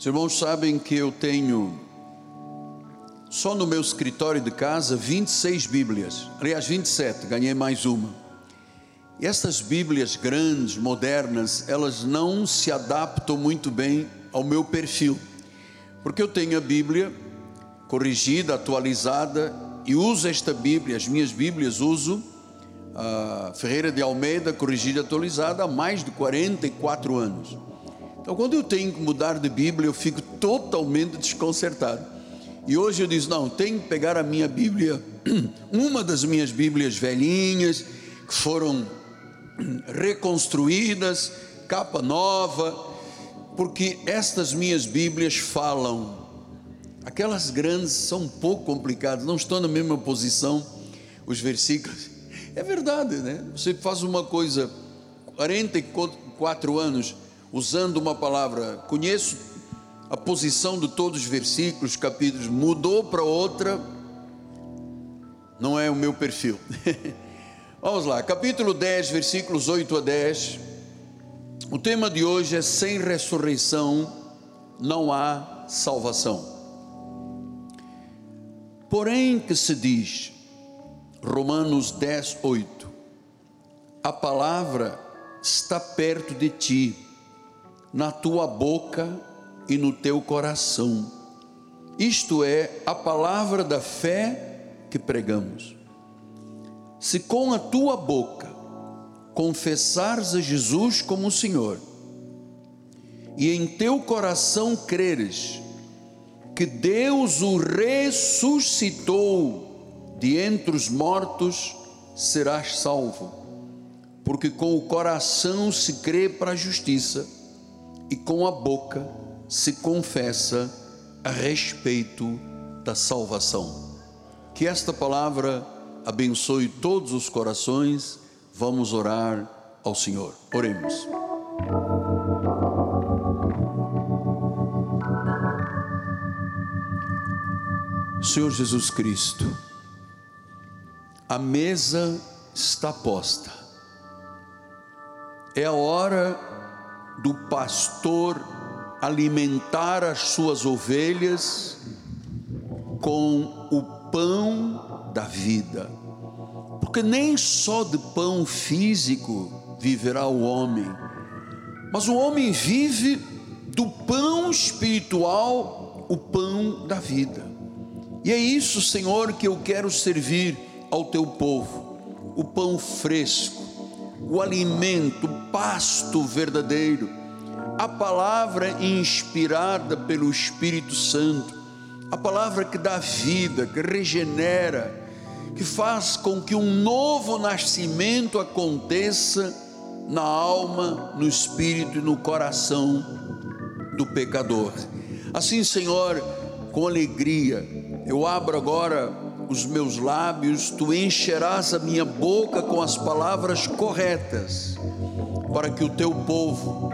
Os irmãos sabem que eu tenho, só no meu escritório de casa, 26 Bíblias. Aliás, 27, ganhei mais uma. E essas Bíblias grandes, modernas, elas não se adaptam muito bem ao meu perfil, porque eu tenho a Bíblia corrigida, atualizada, e uso esta Bíblia, as minhas Bíblias uso a Ferreira de Almeida, corrigida e atualizada, há mais de 44 anos. Então, quando eu tenho que mudar de Bíblia, eu fico totalmente desconcertado. E hoje eu disse: não, tenho que pegar a minha Bíblia, uma das minhas Bíblias velhinhas, que foram reconstruídas, capa nova, porque estas minhas Bíblias falam. Aquelas grandes são um pouco complicadas, não estão na mesma posição, os versículos. É verdade, né? Você faz uma coisa 44 anos usando uma palavra, conheço a posição de todos os versículos, capítulos, mudou para outra, não é o meu perfil. Vamos lá, capítulo 10, versículos 8 a 10. O tema de hoje é: sem ressurreição não há salvação. Porém, que se diz, Romanos 10, 8: A palavra está perto de ti, na tua boca e no teu coração. Isto é a palavra da fé que pregamos. Se com a tua boca confessares a Jesus como Senhor, e em teu coração creres que Deus o ressuscitou, de entre os mortos serás salvo, porque com o coração se crê para a justiça e com a boca se confessa a respeito da salvação. Que esta palavra abençoe todos os corações. Vamos orar ao Senhor. Oremos. Senhor Jesus Cristo, a mesa está posta. É a hora do pastor alimentar as suas ovelhas com o pão da vida. Porque nem só de pão físico viverá o homem, mas o homem vive do pão espiritual, o pão da vida. E é isso, Senhor, que eu quero servir ao teu povo o pão fresco, o alimento, o pasto verdadeiro, a palavra inspirada pelo Espírito Santo, a palavra que dá vida, que regenera, que faz com que um novo nascimento aconteça na alma, no espírito e no coração do pecador. Assim, Senhor, com alegria, eu abro agora os meus lábios, tu encherás a minha boca com as palavras corretas, para que o teu povo,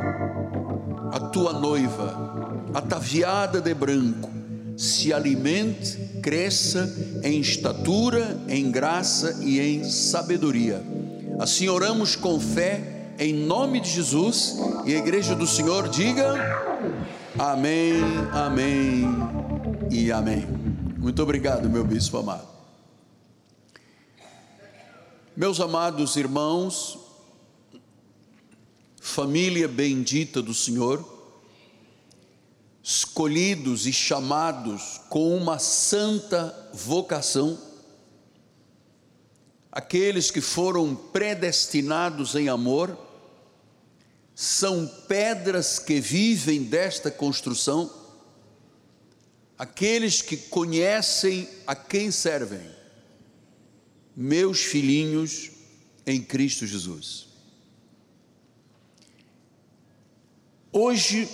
a tua noiva, ataviada de branco, se alimente, cresça em estatura, em graça e em sabedoria. Assim oramos com fé, em nome de Jesus, e a igreja do Senhor diga: Amém, Amém e Amém. Muito obrigado, meu bispo amado. Meus amados irmãos, família bendita do Senhor, escolhidos e chamados com uma santa vocação, aqueles que foram predestinados em amor, são pedras que vivem desta construção aqueles que conhecem a quem servem, meus filhinhos em Cristo Jesus. Hoje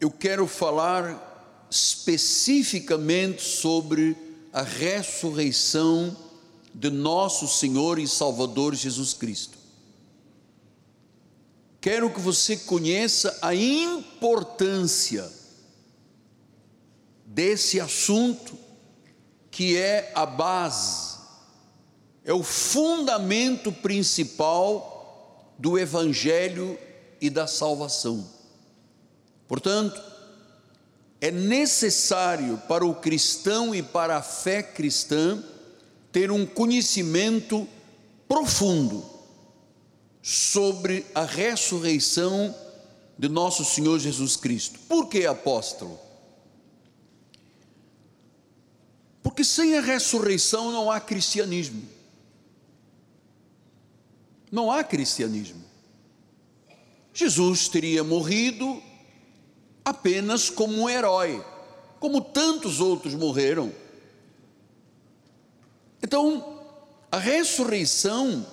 eu quero falar especificamente sobre a ressurreição de nosso Senhor e Salvador Jesus Cristo. Quero que você conheça a importância desse assunto que é a base, é o fundamento principal do Evangelho e da salvação. Portanto, é necessário para o cristão e para a fé cristã ter um conhecimento profundo sobre a ressurreição de nosso Senhor Jesus Cristo. Por que apóstolo? Porque sem a ressurreição não há cristianismo. Não há cristianismo. Jesus teria morrido apenas como um herói, como tantos outros morreram. Então, a ressurreição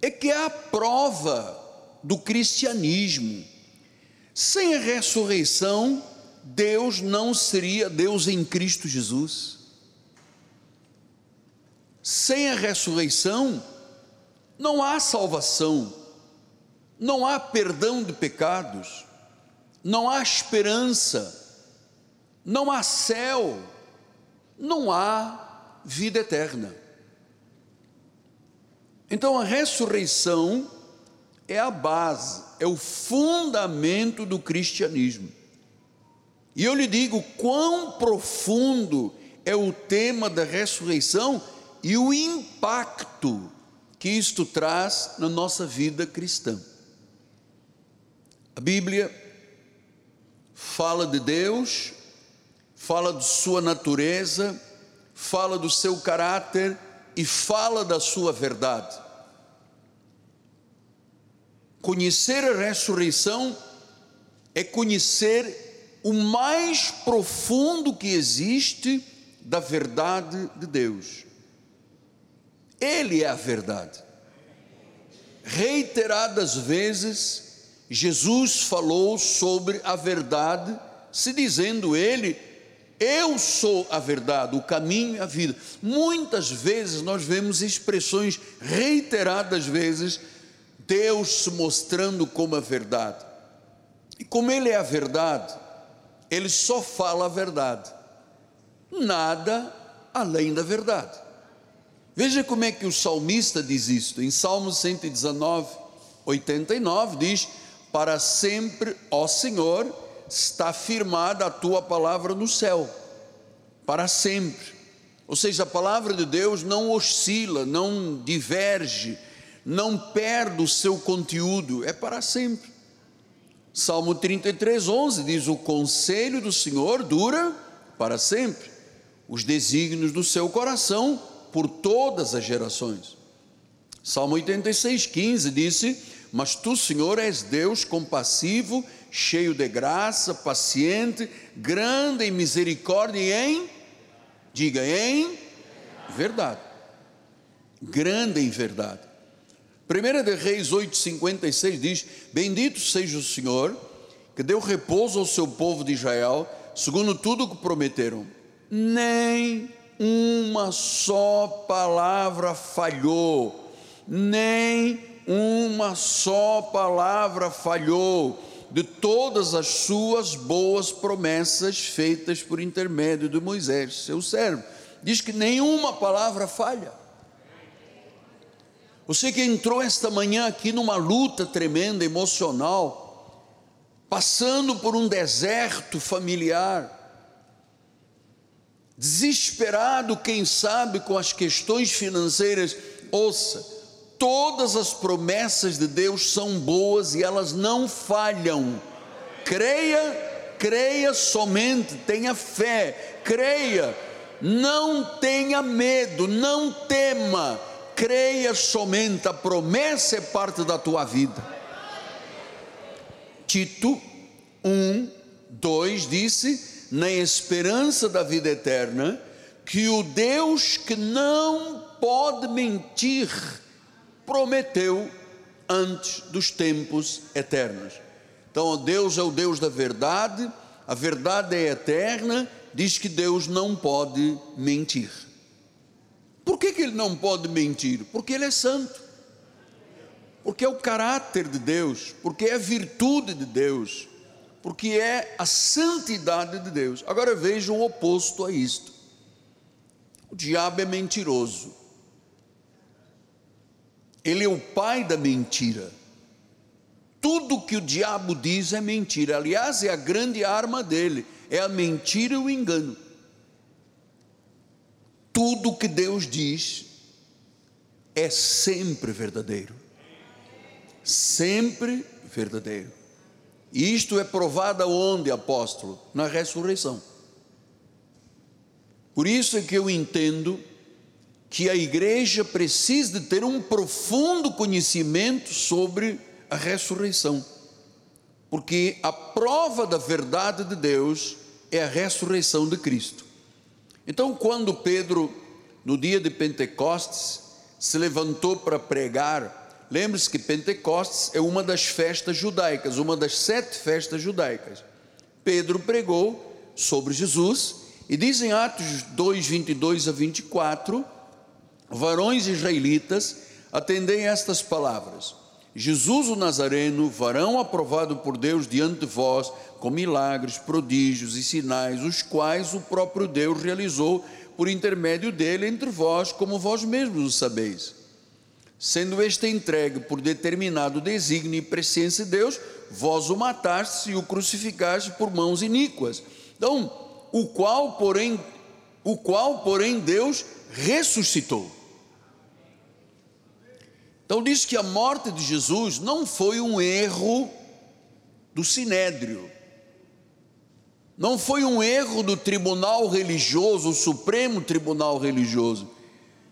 é que é a prova do cristianismo. Sem a ressurreição, Deus não seria Deus em Cristo Jesus. Sem a ressurreição, não há salvação, não há perdão de pecados, não há esperança, não há céu, não há vida eterna. Então a ressurreição é a base, é o fundamento do cristianismo. E eu lhe digo quão profundo é o tema da ressurreição e o impacto que isto traz na nossa vida cristã. A Bíblia fala de Deus, fala de sua natureza, fala do seu caráter e fala da sua verdade. Conhecer a ressurreição é conhecer o mais profundo que existe da verdade de Deus. Ele é a verdade. Reiteradas vezes, Jesus falou sobre a verdade, se dizendo ele, eu sou a verdade, o caminho e a vida. Muitas vezes nós vemos expressões reiteradas vezes, Deus se mostrando como a verdade. E como Ele é a verdade, Ele só fala a verdade, nada além da verdade. Veja como é que o salmista diz isto, em Salmo 119, 89, diz: Para sempre, ó Senhor, está firmada a tua palavra no céu, para sempre. Ou seja, a palavra de Deus não oscila, não diverge, não perde o seu conteúdo, é para sempre. Salmo 33, 11 diz: O conselho do Senhor dura para sempre, os desígnios do seu coração por todas as gerações. Salmo 86, 15 disse: Mas tu, Senhor, és Deus compassivo, cheio de graça, paciente, grande em misericórdia e em, diga, em verdade. Grande em verdade. 1 de Reis 8,56 diz: Bendito seja o Senhor, que deu repouso ao seu povo de Israel, segundo tudo o que prometeram. Nem uma só palavra falhou, nem uma só palavra falhou de todas as suas boas promessas feitas por intermédio de Moisés, seu servo. Diz que nenhuma palavra falha. Você que entrou esta manhã aqui numa luta tremenda, emocional, passando por um deserto familiar, desesperado, quem sabe, com as questões financeiras, ouça, todas as promessas de Deus são boas e elas não falham. Creia, creia somente, tenha fé, creia, não tenha medo, não tema, creia somente, a promessa é parte da tua vida. Tito 1, 2 disse: na esperança da vida eterna, que o Deus que não pode mentir prometeu antes dos tempos eternos. Então, Deus é o Deus da verdade, a verdade é eterna, diz que Deus não pode mentir. Por que, que ele não pode mentir? Porque ele é santo, porque é o caráter de Deus, porque é a virtude de Deus porque é a santidade de Deus. Agora veja o oposto a isto. O diabo é mentiroso. Ele é o pai da mentira. Tudo que o diabo diz é mentira. Aliás, é a grande arma dele: é a mentira e o engano. Tudo que Deus diz é sempre verdadeiro. Sempre verdadeiro. E isto é provado onde, apóstolo? Na ressurreição. Por isso é que eu entendo que a igreja precisa de ter um profundo conhecimento sobre a ressurreição, porque a prova da verdade de Deus é a ressurreição de Cristo. Então, quando Pedro, no dia de Pentecostes, se levantou para pregar, lembre-se que Pentecostes é uma das festas judaicas, uma das sete festas judaicas. Pedro pregou sobre Jesus e diz em Atos 2, 22 a 24: Varões israelitas, atendei estas palavras. Jesus o Nazareno, varão aprovado por Deus diante de vós, com milagres, prodígios e sinais, os quais o próprio Deus realizou por intermédio dele entre vós, como vós mesmos o sabeis. Sendo este entregue por determinado desígnio e presciência de Deus, vós o mataste e o crucificaste por mãos iníquas. Então, o qual, porém, o qual, porém, Deus ressuscitou então diz que a morte de Jesus não foi um erro do sinédrio, não foi um erro do tribunal religioso, o Supremo Tribunal Religioso.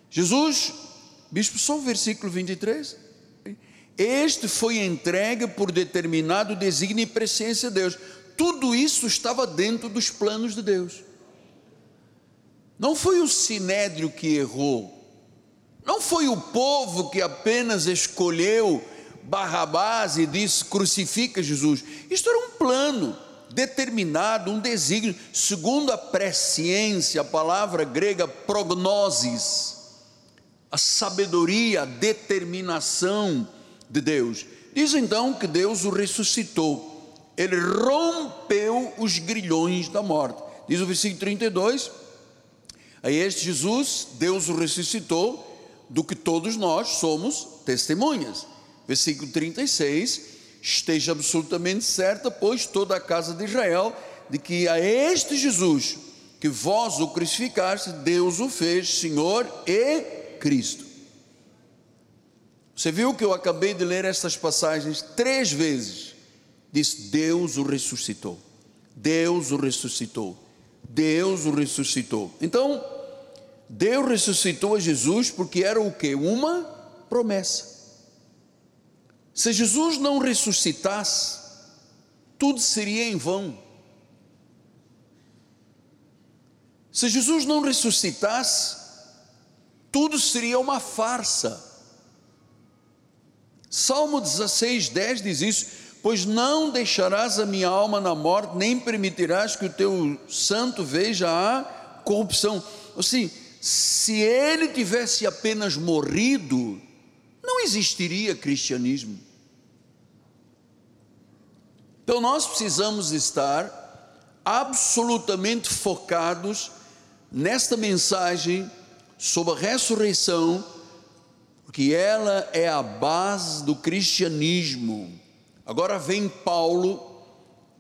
Jesus, bispo, só o versículo 23. Este foi entregue por determinado desígnio e presciência de Deus. Tudo isso estava dentro dos planos de Deus. Não foi o sinédrio que errou, não foi o povo que apenas escolheu Barrabás e disse: crucifica Jesus. Isto era um plano determinado, um desígnio, segundo a presciência, a palavra grega prognosis, a sabedoria, a determinação de Deus. Diz então que Deus o ressuscitou, ele rompeu os grilhões da morte. Diz o versículo 32: a este Jesus, Deus o ressuscitou do que todos nós somos testemunhas. Versículo 36: Esteja absolutamente certa, pois toda a casa de Israel, de que a este Jesus, que vós o crucificaste, Deus o fez Senhor e Cristo. Você viu que eu acabei de ler estas passagens três vezes. Diz: Deus o ressuscitou. Deus o ressuscitou. Deus o ressuscitou. Então, Deus ressuscitou a Jesus porque era o que? Uma promessa. Se Jesus não ressuscitasse, tudo seria em vão. Se Jesus não ressuscitasse, tudo seria uma farsa. Salmo 16, 10 diz isso: Pois não deixarás a minha alma na morte, nem permitirás que o teu santo veja a corrupção. Assim, se ele tivesse apenas morrido, não existiria cristianismo. Então nós precisamos estar absolutamente focados nesta mensagem sobre a ressurreição, porque ela é a base do cristianismo. Agora vem Paulo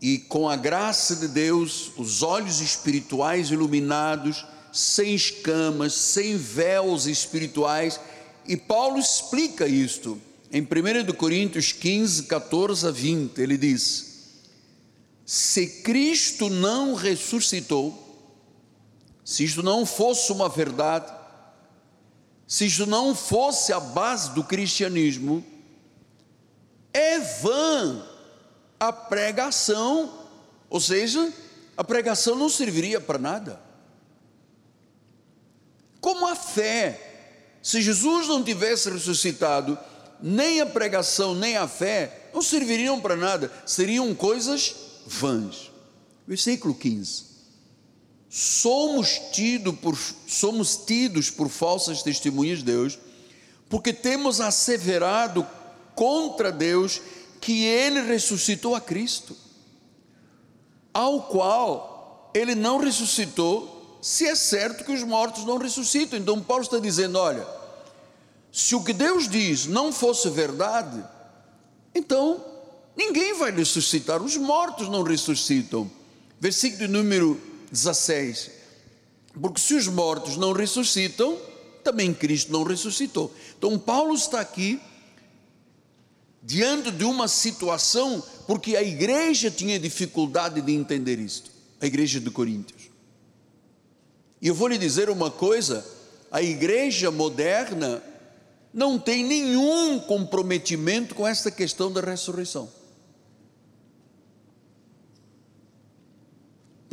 e com a graça de Deus, os olhos espirituais iluminados, sem escamas, sem véus espirituais. E Paulo explica isto em 1 Coríntios 15, 14 a 20. Ele diz: Se Cristo não ressuscitou, se isto não fosse uma verdade, se isto não fosse a base do cristianismo, é vã a pregação, ou seja, a pregação não serviria para nada. Como a fé, se Jesus não tivesse ressuscitado, nem a pregação, nem a fé não serviriam para nada, seriam coisas vãs. Versículo 15. Somos, tido por, somos tidos por falsas testemunhas de Deus, porque temos asseverado contra Deus que Ele ressuscitou a Cristo, ao qual Ele não ressuscitou se é certo que os mortos não ressuscitam. Então Paulo está dizendo: olha, se o que Deus diz não fosse verdade, então Ninguém vai ressuscitar, os mortos não ressuscitam. Versículo número 16. Porque se os mortos não ressuscitam, também Cristo não ressuscitou. Então Paulo está aqui diante de uma situação porque a igreja tinha dificuldade de entender isto, a igreja de Coríntios. E eu vou lhe dizer uma coisa: a igreja moderna não tem nenhum comprometimento com esta questão da ressurreição.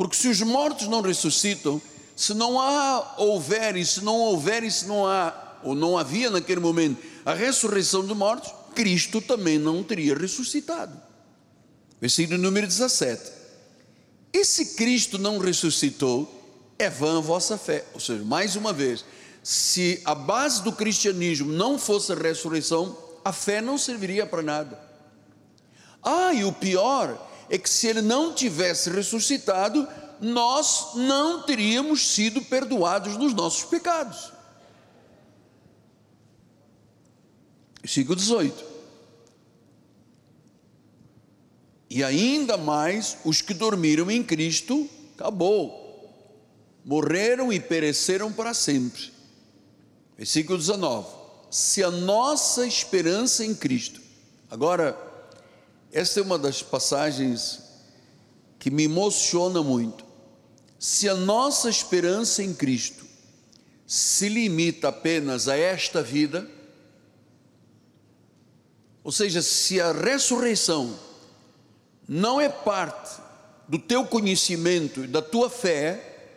Porque se os mortos não ressuscitam, se não há, houver, e se não houver, e se não há, ou não havia naquele momento, a ressurreição dos mortos, Cristo também não teria ressuscitado. Versículo número 17. E se Cristo não ressuscitou, é vã a vossa fé. Ou seja, mais uma vez, se a base do cristianismo não fosse a ressurreição, a fé não serviria para nada. Ah, e o pior é que se ele não tivesse ressuscitado, nós não teríamos sido perdoados dos nossos pecados. Versículo 18. E ainda mais os que dormiram em Cristo, acabou. Morreram e pereceram para sempre. Versículo 19. Se a nossa esperança em Cristo. Agora, esta é uma das passagens que me emociona muito. Se a nossa esperança em Cristo se limita apenas a esta vida, ou seja, se a ressurreição não é parte do teu conhecimento e da tua fé,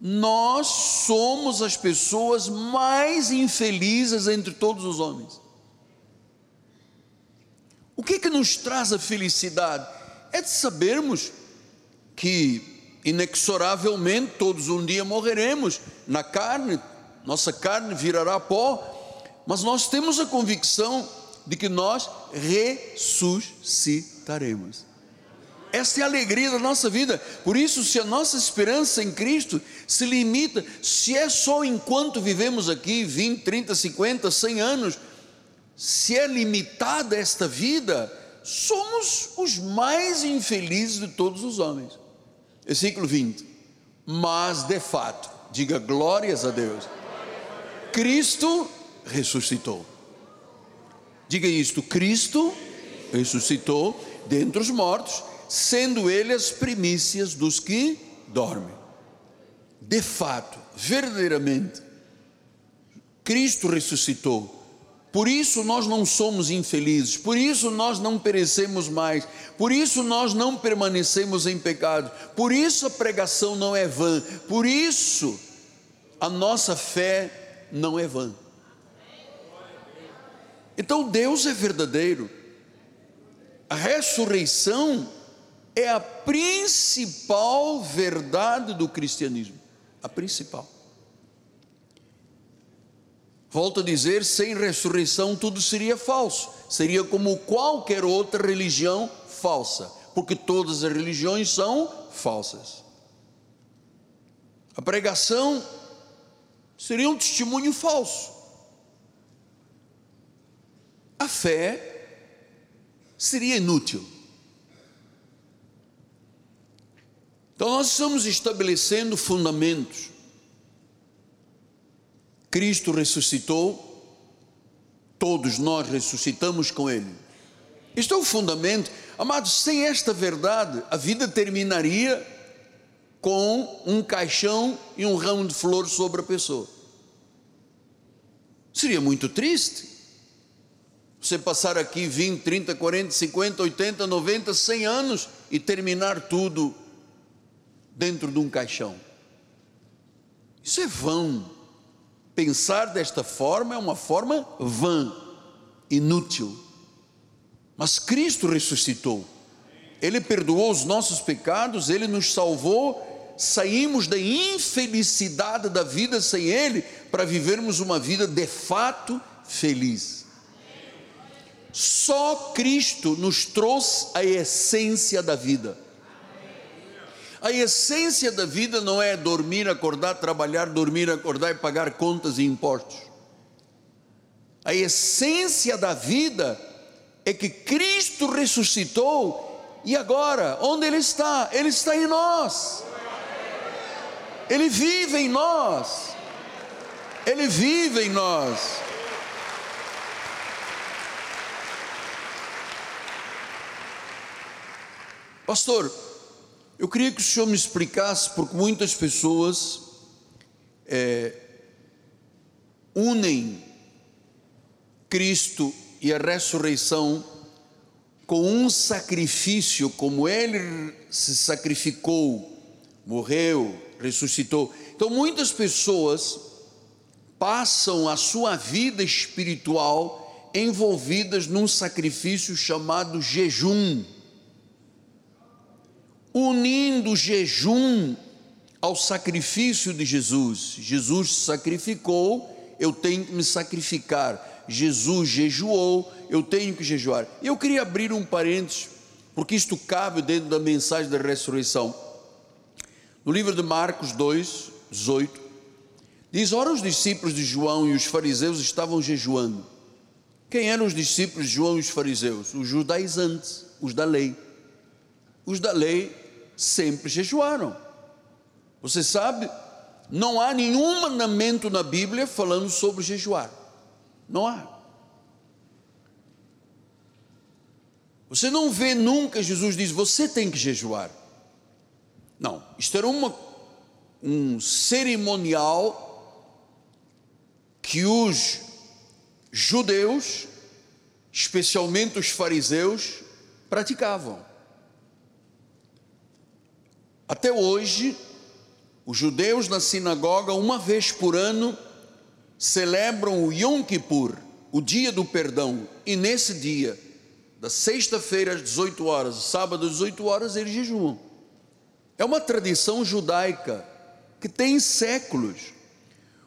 nós somos as pessoas mais infelizes entre todos os homens. O que é que nos traz a felicidade? É de sabermos que inexoravelmente todos um dia morreremos na carne, nossa carne virará pó, mas nós temos a convicção de que nós ressuscitaremos. Essa é a alegria da nossa vida. Por isso, se a nossa esperança em Cristo se limita, se é só enquanto vivemos aqui 20, 30, 50, 100 anos, se é limitada esta vida, somos os mais infelizes de todos os homens. Versículo 20. Mas de fato, diga glórias a Deus. Cristo ressuscitou. Diga isto: Cristo ressuscitou dentre os mortos sendo ele as primícias dos que dormem. De fato, verdadeiramente, Cristo ressuscitou. Por isso nós não somos infelizes, por isso nós não perecemos mais, por isso nós não permanecemos em pecado, por isso a pregação não é vã, por isso a nossa fé não é vã. Então Deus é verdadeiro, a ressurreição é a principal verdade do cristianismo. A principal. Volto a dizer: sem ressurreição tudo seria falso, seria como qualquer outra religião falsa, porque todas as religiões são falsas. A pregação seria um testemunho falso. A fé seria inútil. Então nós estamos estabelecendo fundamentos. Cristo ressuscitou, todos nós ressuscitamos com Ele. Este é o fundamento. Amados, sem esta verdade, a vida terminaria com um caixão e um ramo de flores sobre a pessoa. Seria muito triste. Você passar aqui 20, 30, 40, 50, 80, 90, 100 anos e terminar tudo dentro de um caixão. Isso é vão. Pensar desta forma é uma forma vã, inútil. Mas Cristo ressuscitou. Ele perdoou os nossos pecados, ele nos salvou. Saímos da infelicidade da vida sem ele para vivermos uma vida de fato feliz. Só Cristo nos trouxe a essência da vida. A essência da vida não é dormir, acordar, trabalhar, dormir, acordar e pagar contas e impostos. A essência da vida é que Cristo ressuscitou e agora, onde Ele está? Ele está em nós. Ele vive em nós. Ele vive em nós. Pastor, eu queria que o senhor me explicasse, porque muitas pessoas é, unem Cristo e a ressurreição com um sacrifício, como ele se sacrificou, morreu, ressuscitou. Então, muitas pessoas passam a sua vida espiritual envolvidas num sacrifício chamado jejum, unindo jejum ao sacrifício de Jesus. Jesus sacrificou, eu tenho que me sacrificar. Jesus jejuou, eu tenho que jejuar. Eu queria abrir um parênteses, porque isto cabe dentro da mensagem da ressurreição. No livro de Marcos 2, 18, diz: Ora, os discípulos de João e os fariseus estavam jejuando. Quem eram os discípulos de João e os fariseus? Os judaizantes, os da lei. Os da lei sempre jejuaram. Você sabe, não há nenhum mandamento na Bíblia falando sobre jejuar. Não há. Você não vê nunca Jesus diz, você tem que jejuar. Não, isto era uma, um cerimonial que os judeus, especialmente os fariseus, praticavam. Até hoje, os judeus na sinagoga, uma vez por ano, celebram o Yom Kippur, o dia do perdão, e nesse dia, da sexta-feira às 18 horas, sábado às 18 horas, eles jejuam. É uma tradição judaica que tem séculos.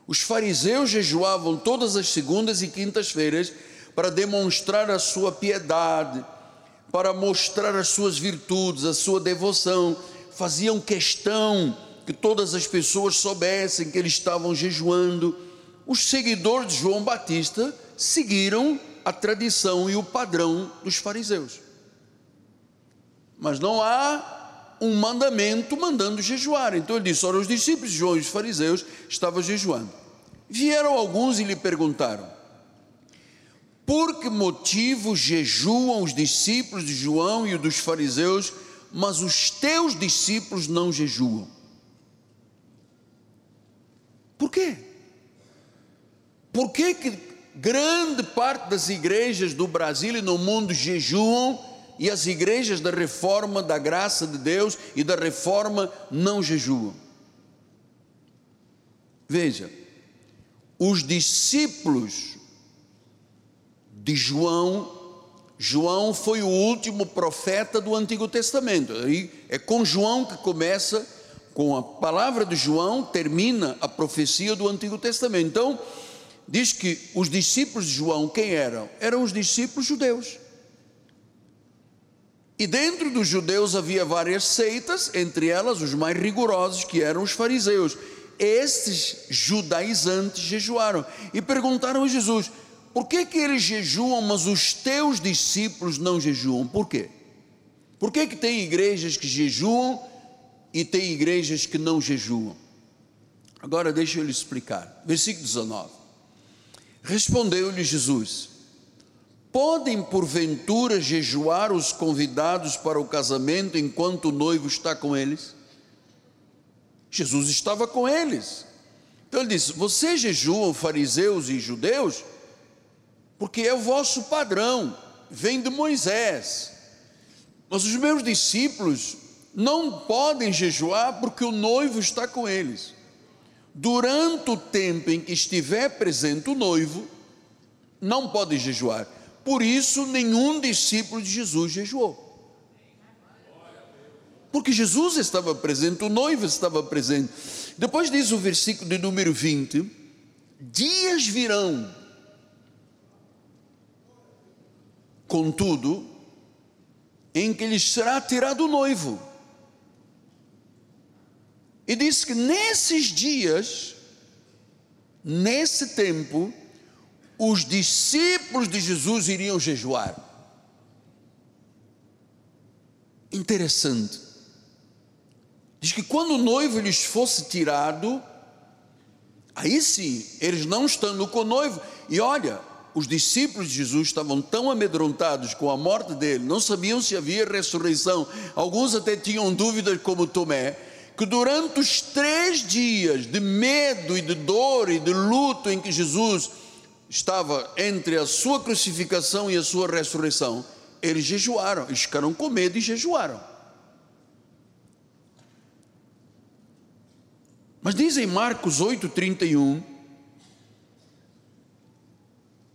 Os fariseus jejuavam todas as segundas e quintas-feiras para demonstrar a sua piedade, para mostrar as suas virtudes, a sua devoção. Faziam questão que todas as pessoas soubessem que eles estavam jejuando os seguidores de João Batista seguiram a tradição e o padrão dos fariseus. Mas não há um mandamento mandando jejuar. Então ele disse: Ora, os discípulos de João e os fariseus estavam jejuando. Vieram alguns e lhe perguntaram: Por que motivo jejuam os discípulos de João e dos fariseus, mas os teus discípulos não jejuam? Por quê? Por que, que grande parte das igrejas do Brasil e no mundo jejuam e as igrejas da reforma da graça de Deus e da reforma não jejuam? Veja, os discípulos de João, João foi o último profeta do Antigo Testamento. Aí é com João que começa, com a palavra de João, termina a profecia do Antigo Testamento. Então, diz que os discípulos de João, quem eram? Eram os discípulos judeus. E dentro dos judeus havia várias seitas, entre elas os mais rigorosos, que eram os fariseus. Estes judaizantes jejuaram e perguntaram a Jesus: por que, que eles jejuam, mas os teus discípulos não jejuam? Por quê? Por que, que tem igrejas que jejuam e tem igrejas que não jejuam? Agora deixa eu lhe explicar. Versículo 19. Respondeu-lhe Jesus: Podem porventura jejuar os convidados para o casamento enquanto o noivo está com eles? Jesus estava com eles. Então ele disse: Vocês jejuam, fariseus e judeus, porque é o vosso padrão, vem de Moisés. Mas os meus discípulos não podem jejuar porque o noivo está com eles durante o tempo em que estiver presente o noivo, não pode jejuar. Por isso, nenhum discípulo de Jesus jejuou. Porque Jesus estava presente, o noivo estava presente. Depois diz o versículo de número 20: Dias virão, contudo, em que lhes será tirado o noivo e diz que nesses dias, nesse tempo, os discípulos de Jesus iriam jejuar. interessante. Diz que quando o noivo lhes fosse tirado, aí sim, eles não estando com o noivo, e olha, os discípulos de Jesus estavam tão amedrontados com a morte dele, não sabiam se havia ressurreição, alguns até tinham dúvidas, como Tomé, que durante os três dias de medo e de dor e de luto em que Jesus estava entre a sua crucificação e a sua ressurreição, eles jejuaram, eles ficaram com medo e jejuaram. Mas diz em Marcos 8,31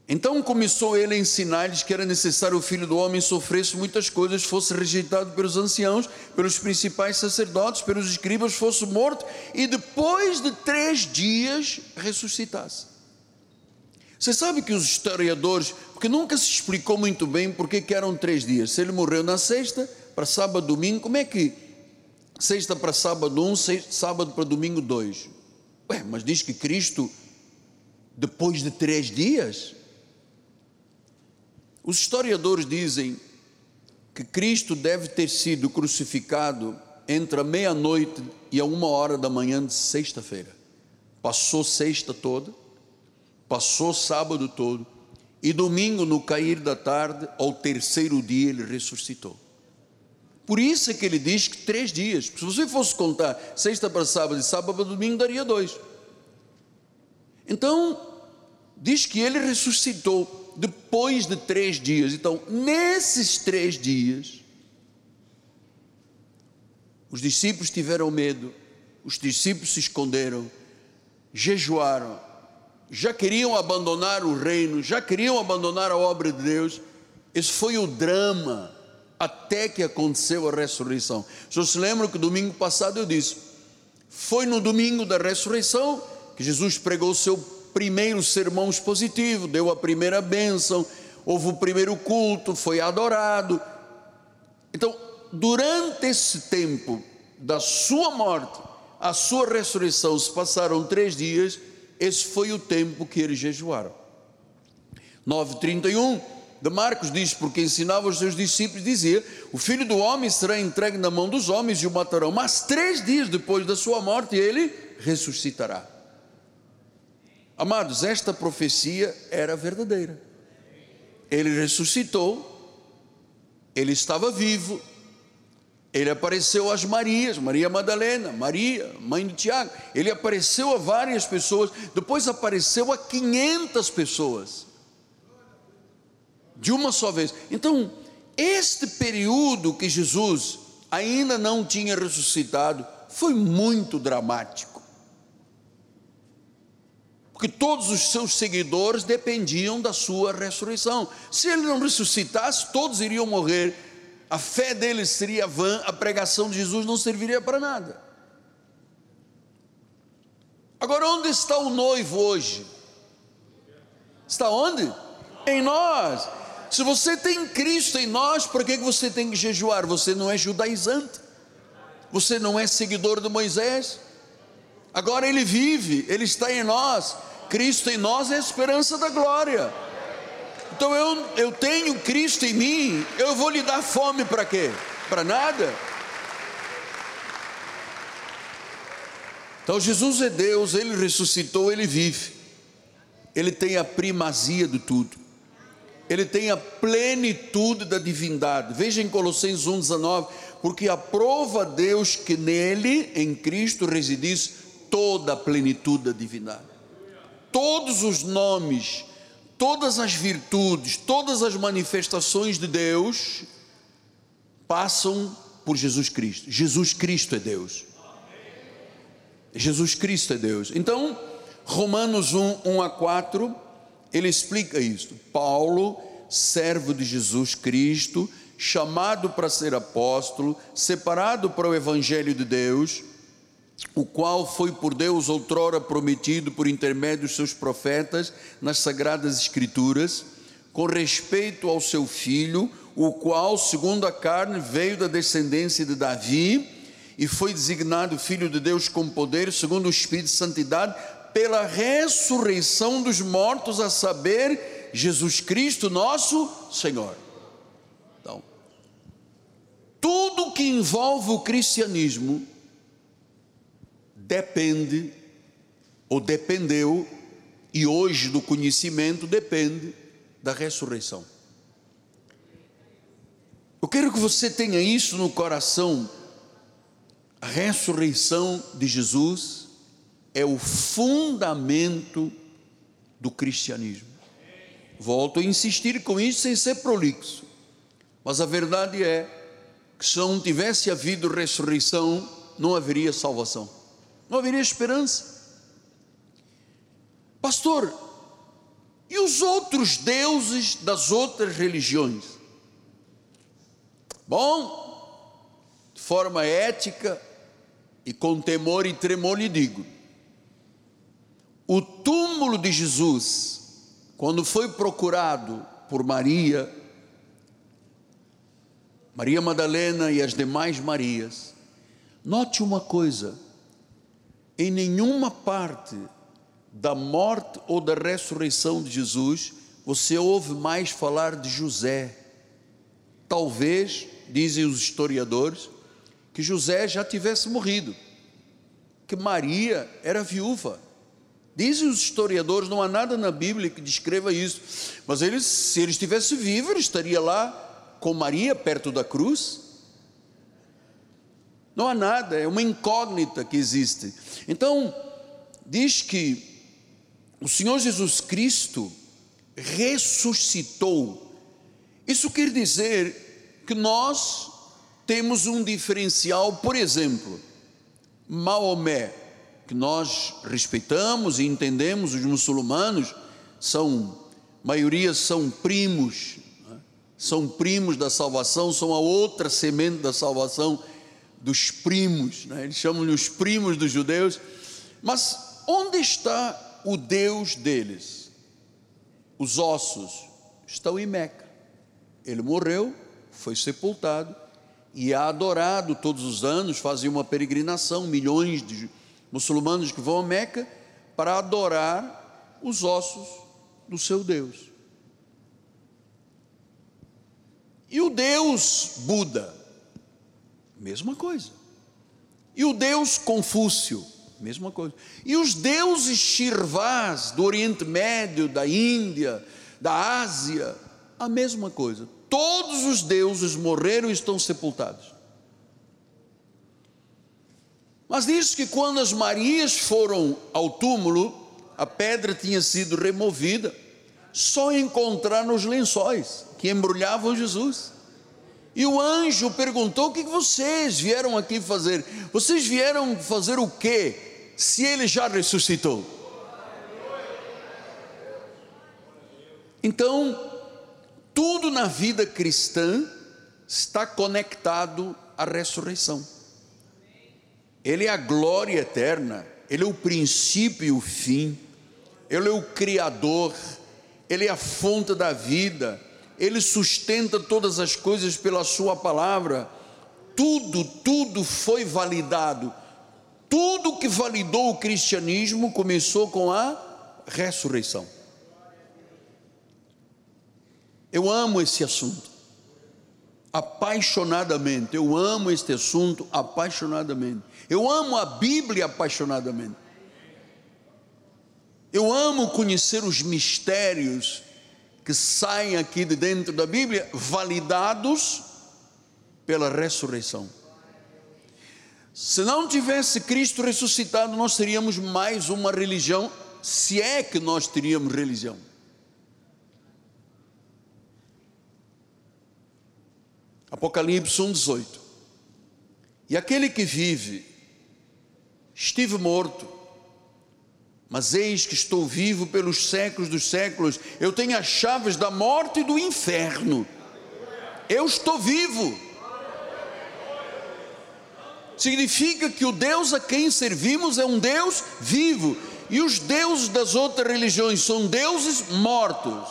então começou ele a ensinar-lhes que era necessário o filho do homem sofresse muitas coisas, fosse rejeitado pelos anciãos, pelos principais sacerdotes, pelos escribas, fosse morto e depois de três dias ressuscitasse. Você sabe que os historiadores, porque nunca se explicou muito bem porque que eram três dias. Se ele morreu na sexta, para sábado, domingo, como é que sexta para sábado um, sexta, sábado para domingo dois? Ué, mas diz que Cristo, depois de três dias, os historiadores dizem que Cristo deve ter sido crucificado entre a meia-noite e a uma hora da manhã de sexta-feira. Passou sexta toda, passou sábado todo, e domingo, no cair da tarde, ao terceiro dia, ele ressuscitou. Por isso é que ele diz que três dias. Se você fosse contar sexta para sábado e sábado para domingo, daria dois. Então, diz que ele ressuscitou depois de três dias. Então, nesses três dias, os discípulos tiveram medo, os discípulos se esconderam, jejuaram, já queriam abandonar o reino, já queriam abandonar a obra de Deus. Esse foi o drama até que aconteceu a ressurreição. Só se lembra que domingo passado eu disse: foi no domingo da ressurreição que Jesus pregou o seu primeiro sermão expositivo, deu a primeira bênção, houve o primeiro culto, foi adorado. Então, durante esse tempo da sua morte, a sua ressurreição, se passaram três dias, esse foi o tempo que eles jejuaram. 9,31 de Marcos diz: Porque ensinava os seus discípulos, dizia: O filho do homem será entregue na mão dos homens e o matarão, mas três dias depois da sua morte ele ressuscitará. Amados, esta profecia era verdadeira. Ele ressuscitou, ele estava vivo, ele apareceu às Marias, Maria Madalena, Maria, mãe de Tiago. Ele apareceu a várias pessoas, depois apareceu a 500 pessoas, de uma só vez. Então, este período que Jesus ainda não tinha ressuscitado foi muito dramático porque todos os seus seguidores dependiam da sua ressurreição. Se ele não ressuscitasse, todos iriam morrer, a fé deles seria vã, a pregação de Jesus não serviria para nada. Agora, onde está o noivo hoje? Está onde? Em nós. Se você tem Cristo em nós, por que você tem que jejuar? Você não é judaizante, você não é seguidor de Moisés. Agora ele vive, ele está em nós. Cristo em nós é a esperança da glória. Então eu, eu tenho Cristo em mim, eu vou lhe dar fome para quê? Para nada. Então Jesus é Deus, Ele ressuscitou, Ele vive, Ele tem a primazia de tudo, Ele tem a plenitude da divindade. Veja em Colossenses 1,19: porque aprova Deus que nele, em Cristo, residisse toda a plenitude da divindade todos os nomes, todas as virtudes, todas as manifestações de Deus passam por Jesus Cristo. Jesus Cristo é Deus. Jesus Cristo é Deus. Então, Romanos 1, 1 a 4, ele explica isso. Paulo, servo de Jesus Cristo, chamado para ser apóstolo, separado para o evangelho de Deus, o qual foi por Deus outrora prometido por intermédio dos seus profetas nas sagradas escrituras, com respeito ao seu filho, o qual, segundo a carne, veio da descendência de Davi e foi designado filho de Deus com poder, segundo o Espírito de santidade, pela ressurreição dos mortos, a saber, Jesus Cristo, nosso Senhor. Então, Tudo que envolve o cristianismo depende, ou dependeu, e hoje do conhecimento depende da ressurreição. Eu quero que você tenha isso no coração. A ressurreição de Jesus é o fundamento do cristianismo. Volto a insistir com isso sem ser prolixo. Mas a verdade é que se não tivesse havido ressurreição, não haveria salvação, não haveria esperança. Pastor, e os outros deuses das outras religiões? Bom, de forma ética e com temor e tremor lhe digo: o túmulo de Jesus, quando foi procurado por Maria, Maria Madalena e as demais Marias, note uma coisa: em nenhuma parte da morte ou da ressurreição de Jesus você ouve mais falar de José. Talvez, dizem os historiadores, que José já tivesse morrido, que Maria era viúva. Dizem os historiadores, não há nada na Bíblia que descreva isso, mas eles, se ele estivesse vivo, ele estaria lá com Maria perto da cruz? Não há nada, é uma incógnita que existe. Então, diz que o Senhor Jesus Cristo ressuscitou. Isso quer dizer que nós temos um diferencial, por exemplo, Maomé, que nós respeitamos e entendemos, os muçulmanos são, maioria são primos são primos da salvação, são a outra semente da salvação dos primos, né? eles chamam-lhe os primos dos judeus. Mas onde está o Deus deles? Os ossos estão em Meca. Ele morreu, foi sepultado e é adorado todos os anos, fazem uma peregrinação, milhões de muçulmanos que vão a Meca para adorar os ossos do seu Deus. E o Deus Buda, mesma coisa. E o Deus Confúcio, mesma coisa. E os deuses Shirvás do Oriente Médio, da Índia, da Ásia, a mesma coisa. Todos os deuses morreram e estão sepultados. Mas diz que quando as Marias foram ao túmulo, a pedra tinha sido removida, só encontraram os lençóis que embrulhavam Jesus. E o anjo perguntou: O que vocês vieram aqui fazer? Vocês vieram fazer o que? Se ele já ressuscitou. Então, tudo na vida cristã está conectado à ressurreição. Ele é a glória eterna, ele é o princípio e o fim, ele é o Criador, ele é a fonte da vida ele sustenta todas as coisas pela Sua palavra. Tudo, tudo foi validado. Tudo que validou o cristianismo começou com a ressurreição. Eu amo esse assunto, apaixonadamente. Eu amo este assunto apaixonadamente. Eu amo a Bíblia apaixonadamente. Eu amo conhecer os mistérios que saem aqui de dentro da Bíblia, validados pela ressurreição. Se não tivesse Cristo ressuscitado, nós teríamos mais uma religião, se é que nós teríamos religião. Apocalipse 1,18. E aquele que vive, estive morto, mas eis que estou vivo pelos séculos dos séculos, eu tenho as chaves da morte e do inferno. Eu estou vivo. Significa que o Deus a quem servimos é um Deus vivo, e os deuses das outras religiões são deuses mortos.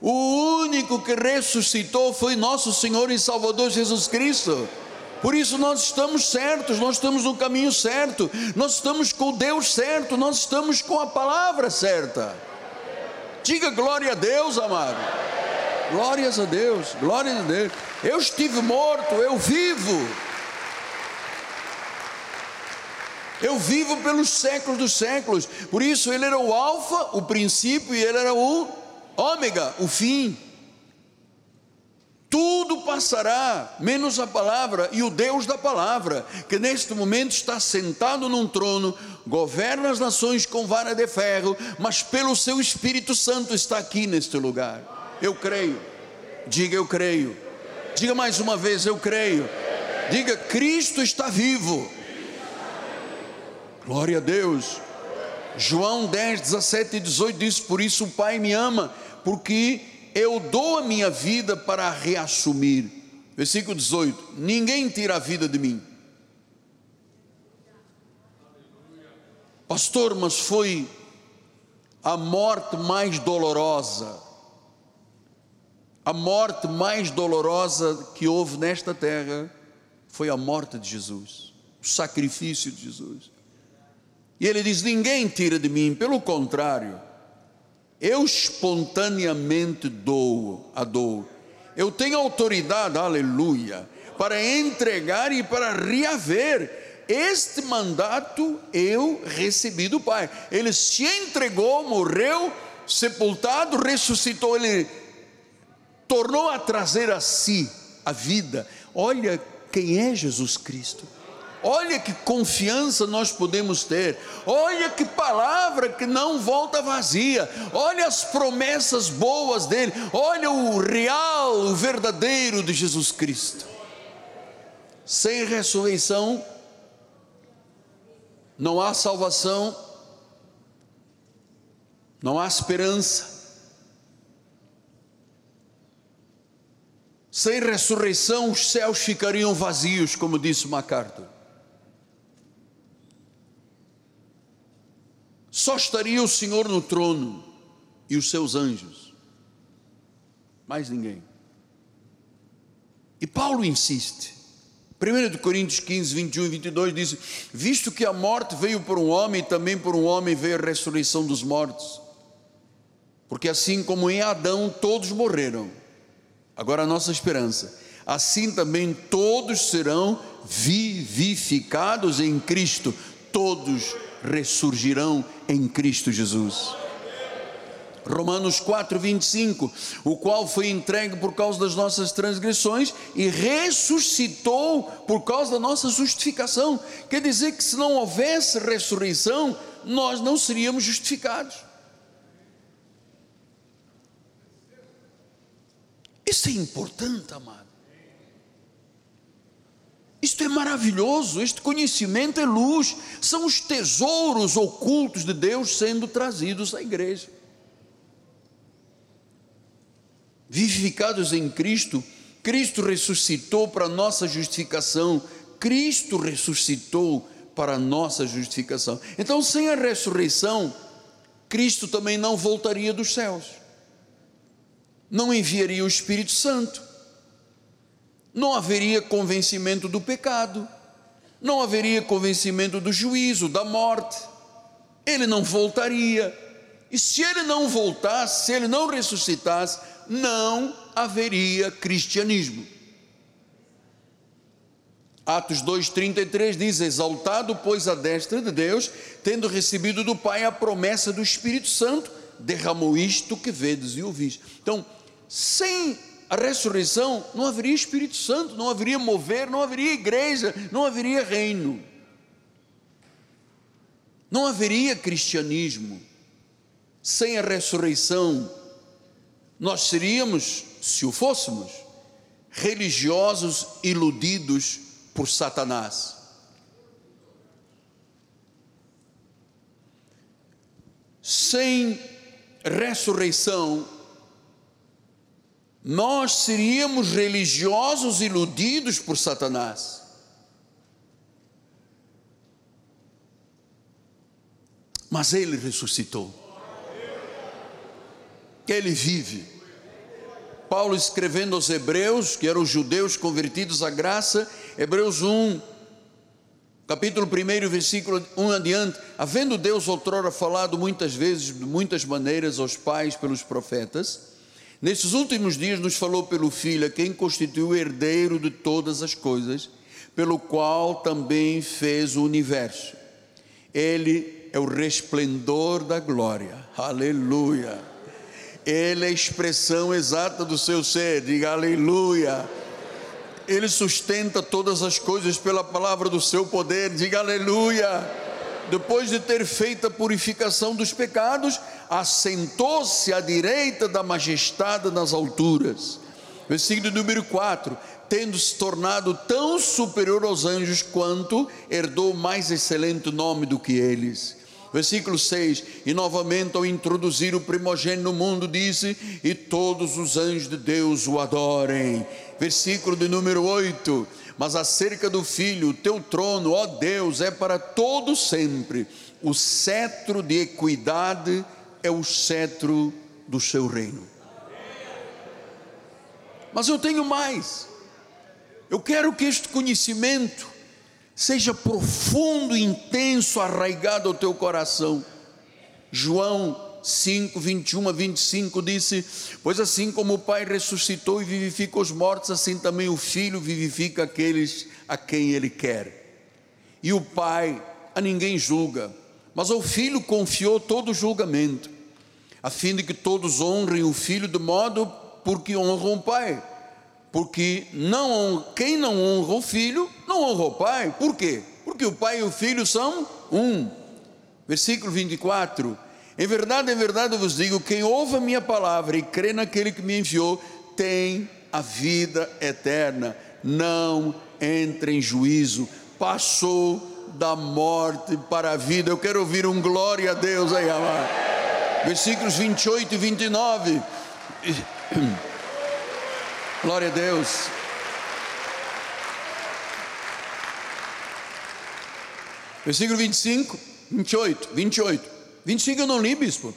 O único que ressuscitou foi nosso Senhor e Salvador Jesus Cristo. Por isso nós estamos certos, nós estamos no caminho certo, nós estamos com Deus certo, nós estamos com a palavra certa. Diga glória a Deus, amado. Glórias a Deus, glórias a Deus. Eu estive morto, eu vivo. Eu vivo pelos séculos dos séculos. Por isso ele era o alfa, o princípio, e ele era o ômega, o fim. Tudo passará, menos a palavra e o Deus da palavra, que neste momento está sentado num trono, governa as nações com vara de ferro, mas pelo seu Espírito Santo está aqui neste lugar. Eu creio. Diga eu creio. Diga mais uma vez eu creio. Diga Cristo está vivo. Glória a Deus. João 10, 17 e 18 diz: Por isso o Pai me ama, porque eu dou a minha vida para reassumir. Versículo 18: Ninguém tira a vida de mim. Pastor, mas foi a morte mais dolorosa, a morte mais dolorosa que houve nesta terra foi a morte de Jesus, o sacrifício de Jesus. E ele diz: Ninguém tira de mim, pelo contrário, eu espontaneamente dou, a dou. Eu tenho autoridade, aleluia, para entregar e para reaver. Este mandato eu recebi do Pai. Ele se entregou, morreu, sepultado, ressuscitou, ele tornou a trazer a si a vida. Olha quem é Jesus Cristo. Olha que confiança nós podemos ter. Olha que palavra que não volta vazia. Olha as promessas boas dele. Olha o real, o verdadeiro de Jesus Cristo. Sem ressurreição não há salvação, não há esperança. Sem ressurreição, os céus ficariam vazios, como disse MacArthur. Só estaria o Senhor no trono e os seus anjos, mais ninguém. E Paulo insiste, 1 Coríntios 15, 21 e 22 diz: Visto que a morte veio por um homem, também por um homem veio a ressurreição dos mortos, porque assim como em Adão todos morreram, agora a nossa esperança, assim também todos serão vivificados em Cristo, todos ressurgirão em Cristo Jesus. Romanos 4, 25, o qual foi entregue por causa das nossas transgressões e ressuscitou por causa da nossa justificação. Quer dizer que se não houvesse ressurreição, nós não seríamos justificados. Isso é importante, amado. Isto é maravilhoso, este conhecimento é luz, são os tesouros ocultos de Deus sendo trazidos à igreja. Vivificados em Cristo, Cristo ressuscitou para a nossa justificação, Cristo ressuscitou para a nossa justificação. Então, sem a ressurreição, Cristo também não voltaria dos céus, não enviaria o Espírito Santo não haveria convencimento do pecado, não haveria convencimento do juízo, da morte, ele não voltaria. E se ele não voltasse, se ele não ressuscitasse, não haveria cristianismo. Atos 2,33 diz: Exaltado, pois, a destra de Deus, tendo recebido do Pai a promessa do Espírito Santo, derramou isto que vedes e ouvis. Então, sem a ressurreição, não haveria Espírito Santo, não haveria mover, não haveria igreja, não haveria reino, não haveria cristianismo. Sem a ressurreição, nós seríamos, se o fôssemos, religiosos iludidos por Satanás. Sem ressurreição, nós seríamos religiosos iludidos por Satanás. Mas ele ressuscitou. Ele vive. Paulo escrevendo aos Hebreus, que eram judeus convertidos à graça, Hebreus 1, capítulo 1, versículo 1 adiante, havendo Deus outrora falado muitas vezes, de muitas maneiras aos pais pelos profetas, Nesses últimos dias nos falou pelo Filho, a quem constituiu o herdeiro de todas as coisas, pelo qual também fez o universo. Ele é o resplendor da glória. Aleluia. Ele é a expressão exata do seu ser. Diga aleluia. Ele sustenta todas as coisas pela palavra do seu poder. Diga aleluia. Depois de ter feito a purificação dos pecados, assentou-se à direita da majestade nas alturas. Versículo número 4: Tendo se tornado tão superior aos anjos quanto herdou mais excelente nome do que eles Versículo 6: E novamente, ao introduzir o primogênito no mundo, disse: E todos os anjos de Deus o adorem. Versículo de número 8: Mas acerca do filho, o teu trono, ó Deus, é para todo sempre. O cetro de equidade é o cetro do seu reino. Mas eu tenho mais. Eu quero que este conhecimento seja profundo, intenso, arraigado ao teu coração. João 5, 21 a 25 disse: Pois assim como o Pai ressuscitou e vivifica os mortos, assim também o Filho vivifica aqueles a quem Ele quer. E o Pai a ninguém julga, mas ao Filho confiou todo o julgamento, a fim de que todos honrem o Filho de modo porque honram o Pai porque não, quem não honra o filho, não honra o pai. Por quê? Porque o pai e o filho são um. Versículo 24: Em verdade, em verdade eu vos digo: quem ouve a minha palavra e crê naquele que me enviou, tem a vida eterna, não entra em juízo, passou da morte para a vida. Eu quero ouvir um glória a Deus aí, amado. Versículos 28 e 29. Glória a Deus. Versículo 25, 28, 28. 25 eu não li, bispo.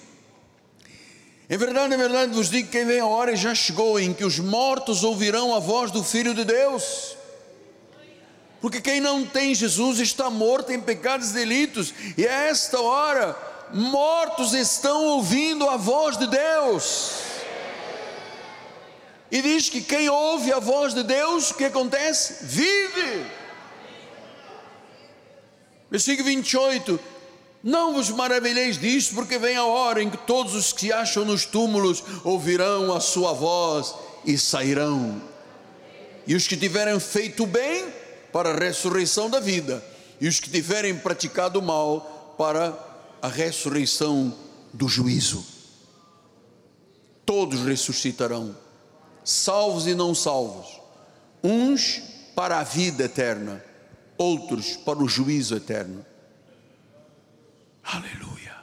Em verdade, em verdade vos digo que vem a hora e já chegou em que os mortos ouvirão a voz do Filho de Deus. Porque quem não tem Jesus está morto em pecados e delitos, e a esta hora, mortos estão ouvindo a voz de Deus. E diz que quem ouve a voz de Deus, o que acontece? Vive. Versículo 28. Não vos maravilheis disto, porque vem a hora em que todos os que se acham nos túmulos ouvirão a sua voz e sairão. E os que tiverem feito bem, para a ressurreição da vida, e os que tiverem praticado mal, para a ressurreição do juízo. Todos ressuscitarão salvos e não salvos, uns para a vida eterna, outros para o juízo eterno. Aleluia.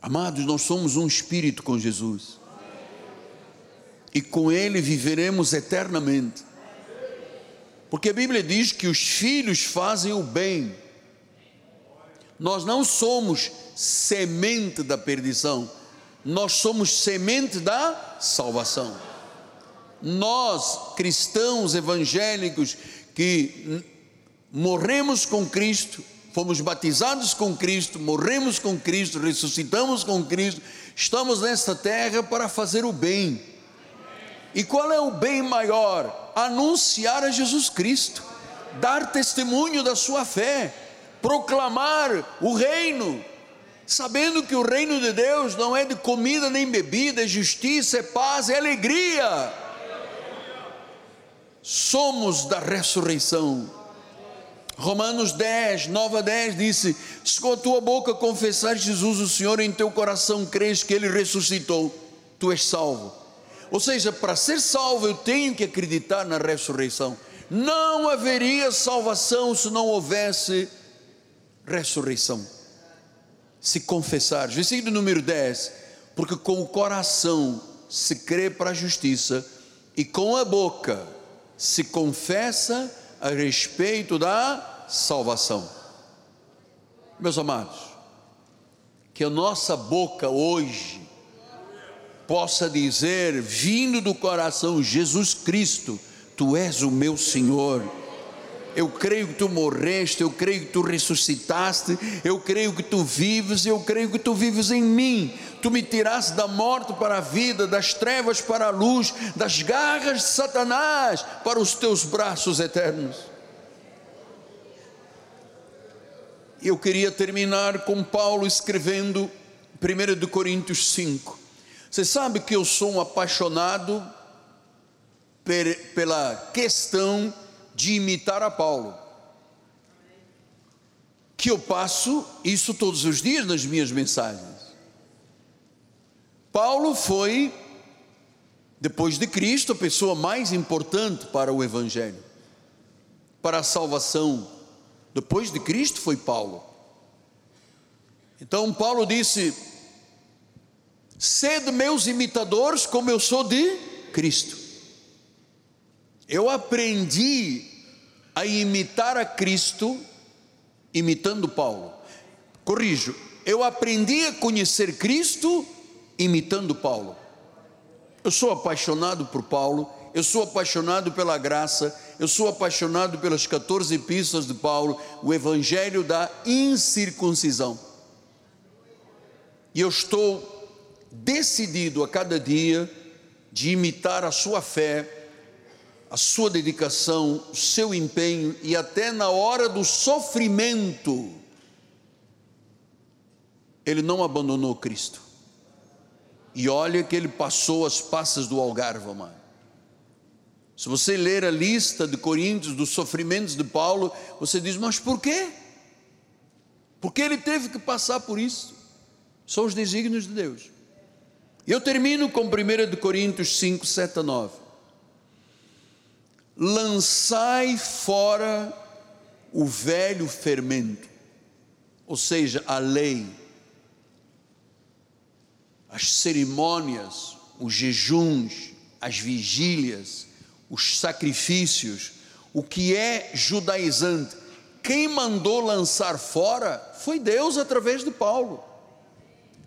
Amados, nós somos um espírito com Jesus. E com Ele viveremos eternamente. Porque a Bíblia diz que os filhos fazem o bem. Nós não somos semente da perdição nós somos semente da salvação. Nós, cristãos evangélicos, que morremos com Cristo, fomos batizados com Cristo, morremos com Cristo, ressuscitamos com Cristo, estamos nesta terra para fazer o bem. E qual é o bem maior? Anunciar a Jesus Cristo, dar testemunho da sua fé, proclamar o reino, sabendo que o reino de Deus não é de comida nem bebida, é justiça, é paz, é alegria. Somos da ressurreição. Romanos 10, 9 a 10 disse: Se com a tua boca confessar Jesus o Senhor, em teu coração crês que Ele ressuscitou, tu és salvo. Ou seja, para ser salvo eu tenho que acreditar na ressurreição. Não haveria salvação se não houvesse ressurreição se confessar. Versículo número 10: Porque com o coração se crê para a justiça e com a boca se confessa a respeito da salvação. Meus amados, que a nossa boca hoje possa dizer, vindo do coração, Jesus Cristo, Tu és o meu Senhor Eu creio que tu morreste, eu creio que tu ressuscitaste, eu creio que tu vives, eu creio que tu vives em mim. Tu me tiraste da morte para a vida, das trevas para a luz, das garras de Satanás para os teus braços eternos. Eu queria terminar com Paulo escrevendo 1 de Coríntios 5. Você sabe que eu sou um apaixonado pela questão de imitar a Paulo. Que eu passo isso todos os dias nas minhas mensagens. Paulo foi, depois de Cristo, a pessoa mais importante para o Evangelho, para a salvação. Depois de Cristo foi Paulo. Então Paulo disse: Sede meus imitadores, como eu sou de Cristo. Eu aprendi a imitar a Cristo imitando Paulo. Corrijo, eu aprendi a conhecer Cristo imitando Paulo. Eu sou apaixonado por Paulo, eu sou apaixonado pela graça, eu sou apaixonado pelas 14 epístolas de Paulo, o evangelho da incircuncisão. E eu estou decidido a cada dia de imitar a sua fé a sua dedicação, o seu empenho e até na hora do sofrimento, ele não abandonou Cristo. E olha que ele passou as passas do Algarve, mano. Se você ler a lista de Coríntios dos sofrimentos de Paulo, você diz: Mas por quê? Porque ele teve que passar por isso. São os desígnios de Deus. E eu termino com 1 Coríntios 5, 7 a 9 lançai fora o velho fermento, ou seja, a lei, as cerimônias, os jejuns, as vigílias, os sacrifícios, o que é judaizante. Quem mandou lançar fora foi Deus através de Paulo.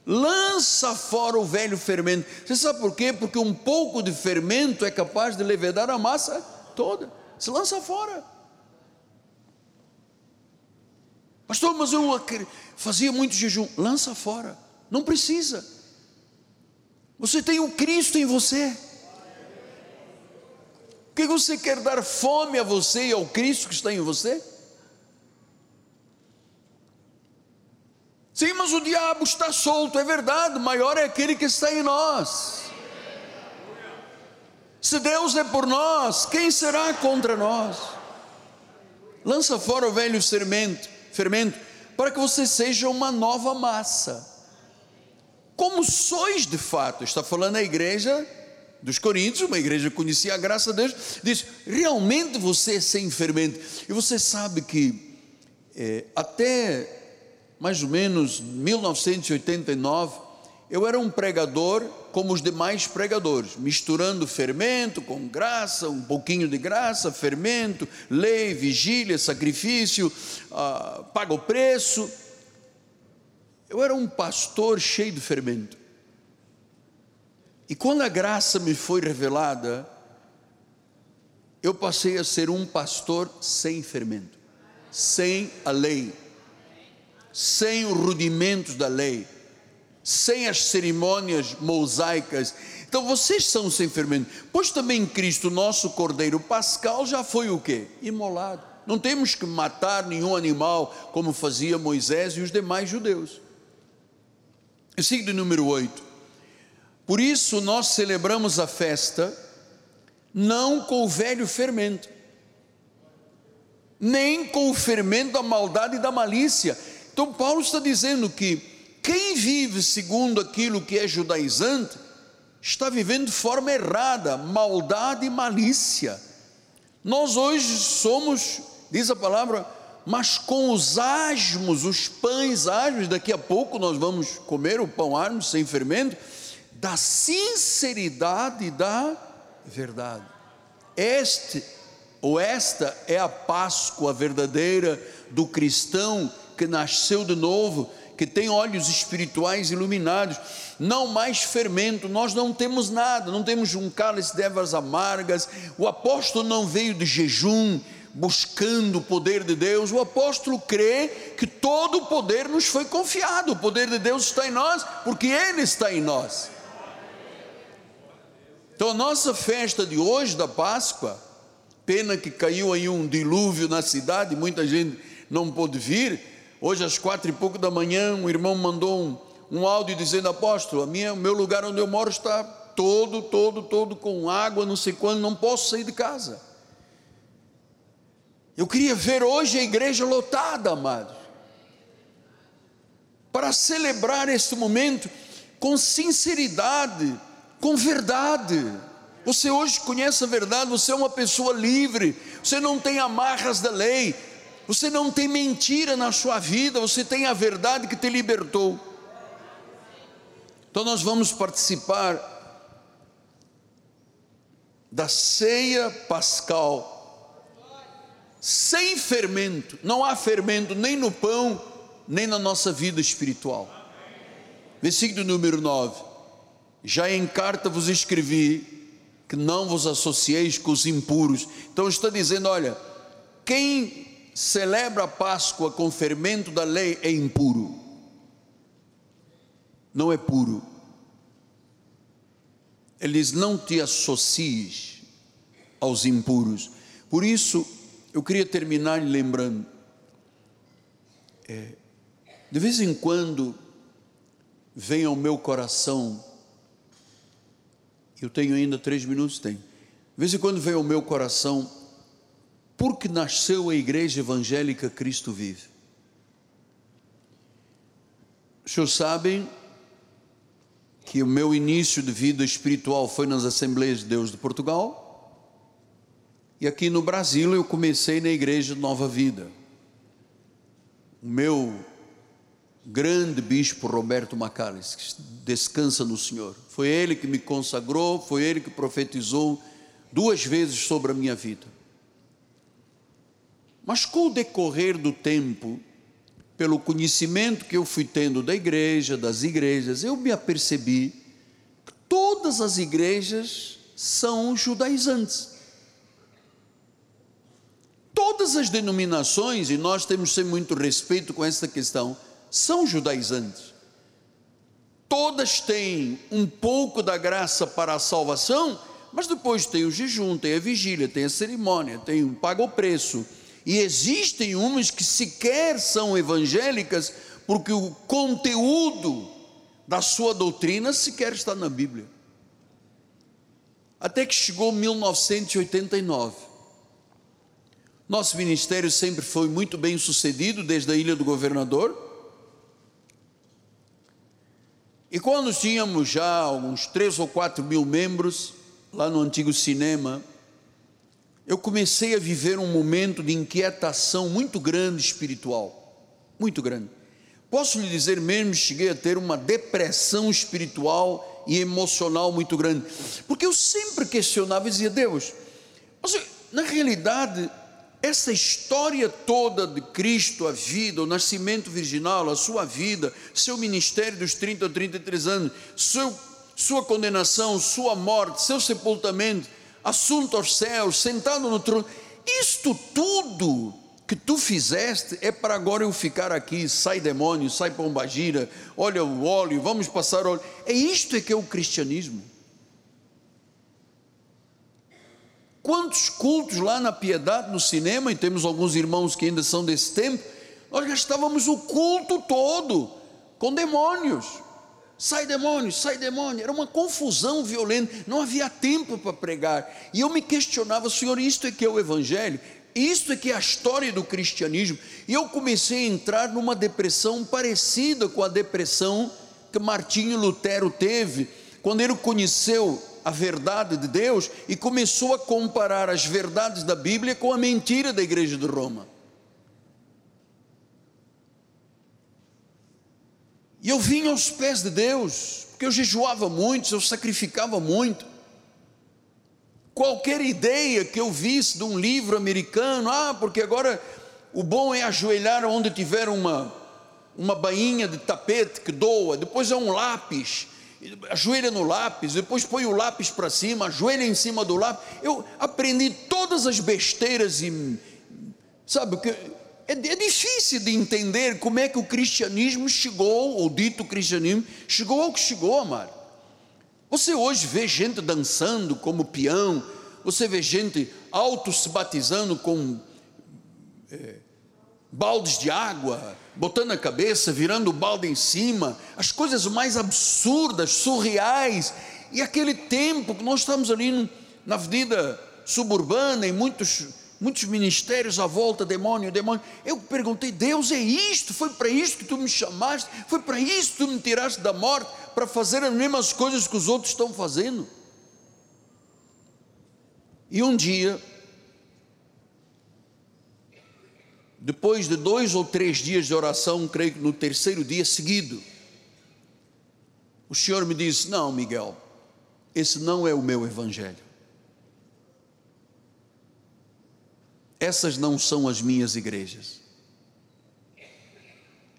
Lança fora o velho fermento. Você sabe por quê? Porque um pouco de fermento é capaz de levedar a massa toda, se lança fora. Pastor, mas eu fazia muito jejum. Lança fora, não precisa. Você tem o Cristo em você. O que você quer dar fome a você e ao Cristo que está em você? Sim, mas o diabo está solto, é verdade, maior é aquele que está em nós. Se Deus é por nós, quem será contra nós? Lança fora o velho fermento, fermento para que você seja uma nova massa. Como sois de fato, está falando a igreja dos Coríntios, uma igreja que conhecia a graça de Deus, diz: realmente você é sem fermento. E você sabe que é, até mais ou menos 1989, eu era um pregador como os demais pregadores, misturando fermento com graça, um pouquinho de graça, fermento, lei, vigília, sacrifício, ah, paga o preço. Eu era um pastor cheio de fermento. E quando a graça me foi revelada, eu passei a ser um pastor sem fermento, sem a lei, sem os rudimentos da lei sem as cerimônias mosaicas. Então vocês são sem fermento. Pois também Cristo, nosso Cordeiro Pascal, já foi o quê? Imolado. Não temos que matar nenhum animal como fazia Moisés e os demais judeus. Signo número 8. Por isso nós celebramos a festa não com o velho fermento, nem com o fermento da maldade e da malícia. Então Paulo está dizendo que quem vive segundo aquilo que é judaizante, está vivendo de forma errada, maldade e malícia. Nós hoje somos, diz a palavra, mas com os asmos, os pães asmos, daqui a pouco nós vamos comer o pão asmo sem fermento, da sinceridade e da verdade. Este ou esta é a Páscoa verdadeira do cristão que nasceu de novo que tem olhos espirituais iluminados, não mais fermento, nós não temos nada, não temos um cálice de ervas amargas, o apóstolo não veio de jejum, buscando o poder de Deus, o apóstolo crê que todo o poder nos foi confiado, o poder de Deus está em nós, porque Ele está em nós. Então a nossa festa de hoje da Páscoa, pena que caiu aí um dilúvio na cidade, muita gente não pôde vir. Hoje às quatro e pouco da manhã, um irmão mandou um, um áudio dizendo: Apóstolo, a minha, o meu lugar onde eu moro está todo, todo, todo com água, não sei quando, não posso sair de casa. Eu queria ver hoje a igreja lotada, amados, para celebrar este momento com sinceridade com verdade. Você hoje conhece a verdade, você é uma pessoa livre, você não tem amarras da lei, você não tem mentira na sua vida, você tem a verdade que te libertou. Então nós vamos participar da ceia pascal, sem fermento, não há fermento nem no pão, nem na nossa vida espiritual. Versículo número 9. Já em carta vos escrevi que não vos associeis com os impuros. Então está dizendo: olha, quem celebra a Páscoa com fermento da lei é impuro, não é puro. Ele diz: não te associes aos impuros. Por isso, eu queria terminar lembrando, é, de vez em quando vem ao meu coração eu tenho ainda três minutos, tem. De vez em quando vem ao meu coração, porque nasceu a igreja evangélica Cristo Vive. Os senhores sabem que o meu início de vida espiritual foi nas Assembleias de Deus de Portugal. E aqui no Brasil eu comecei na Igreja Nova Vida. O meu grande bispo Roberto Macalles, que descansa no Senhor. Foi ele que me consagrou, foi ele que profetizou duas vezes sobre a minha vida. Mas com o decorrer do tempo, pelo conhecimento que eu fui tendo da igreja, das igrejas, eu me apercebi que todas as igrejas são judaizantes. Todas as denominações, e nós temos que ter muito respeito com essa questão, são judaizantes. Todas têm um pouco da graça para a salvação, mas depois tem o jejum, tem a vigília, tem a cerimônia, tem o paga o preço. E existem umas que sequer são evangélicas, porque o conteúdo da sua doutrina sequer está na Bíblia. Até que chegou 1989. Nosso ministério sempre foi muito bem sucedido, desde a Ilha do Governador E quando tínhamos já uns três ou quatro mil membros, lá no antigo cinema, eu comecei a viver um momento de inquietação muito grande espiritual, muito grande. Posso lhe dizer mesmo, cheguei a ter uma depressão espiritual e emocional muito grande, porque eu sempre questionava e dizia, Deus, mas na realidade essa história toda de Cristo, a vida, o nascimento virginal, a sua vida, seu ministério dos 30 a 33 anos, seu, sua condenação, sua morte, seu sepultamento, assunto aos céus, sentado no trono, isto tudo que tu fizeste é para agora eu ficar aqui, sai demônio, sai pombagira, olha o óleo, vamos passar óleo. É isto é que é o cristianismo. Quantos cultos lá na piedade, no cinema, e temos alguns irmãos que ainda são desse tempo, nós gastávamos o culto todo com demônios. Sai demônio, sai demônio. Era uma confusão violenta, não havia tempo para pregar. E eu me questionava, Senhor, isto é que é o Evangelho? Isto é que é a história do cristianismo. E eu comecei a entrar numa depressão parecida com a depressão que Martinho Lutero teve, quando ele conheceu a verdade de Deus e começou a comparar as verdades da Bíblia com a mentira da igreja de Roma. E eu vinha aos pés de Deus, porque eu jejuava muito, eu sacrificava muito. Qualquer ideia que eu visse de um livro americano, ah, porque agora o bom é ajoelhar onde tiver uma, uma bainha de tapete que doa, depois é um lápis, ajoelha no lápis, depois põe o lápis para cima, ajoelha em cima do lápis. Eu aprendi todas as besteiras Sabe, que é, é difícil de entender como é que o cristianismo chegou, ou dito cristianismo, chegou ao que chegou, amado. Você hoje vê gente dançando como peão, você vê gente auto se batizando com é, baldes de água, botando a cabeça, virando o balde em cima, as coisas mais absurdas, surreais, e aquele tempo que nós estamos ali na avenida suburbana, em muitos, muitos ministérios à volta, demônio, demônio. Eu perguntei, Deus, é isto? Foi para isto que tu me chamaste? Foi para isto que tu me tiraste da morte? Para fazer as mesmas coisas que os outros estão fazendo? E um dia, depois de dois ou três dias de oração, creio que no terceiro dia seguido, o Senhor me disse: Não, Miguel, esse não é o meu evangelho. Essas não são as minhas igrejas.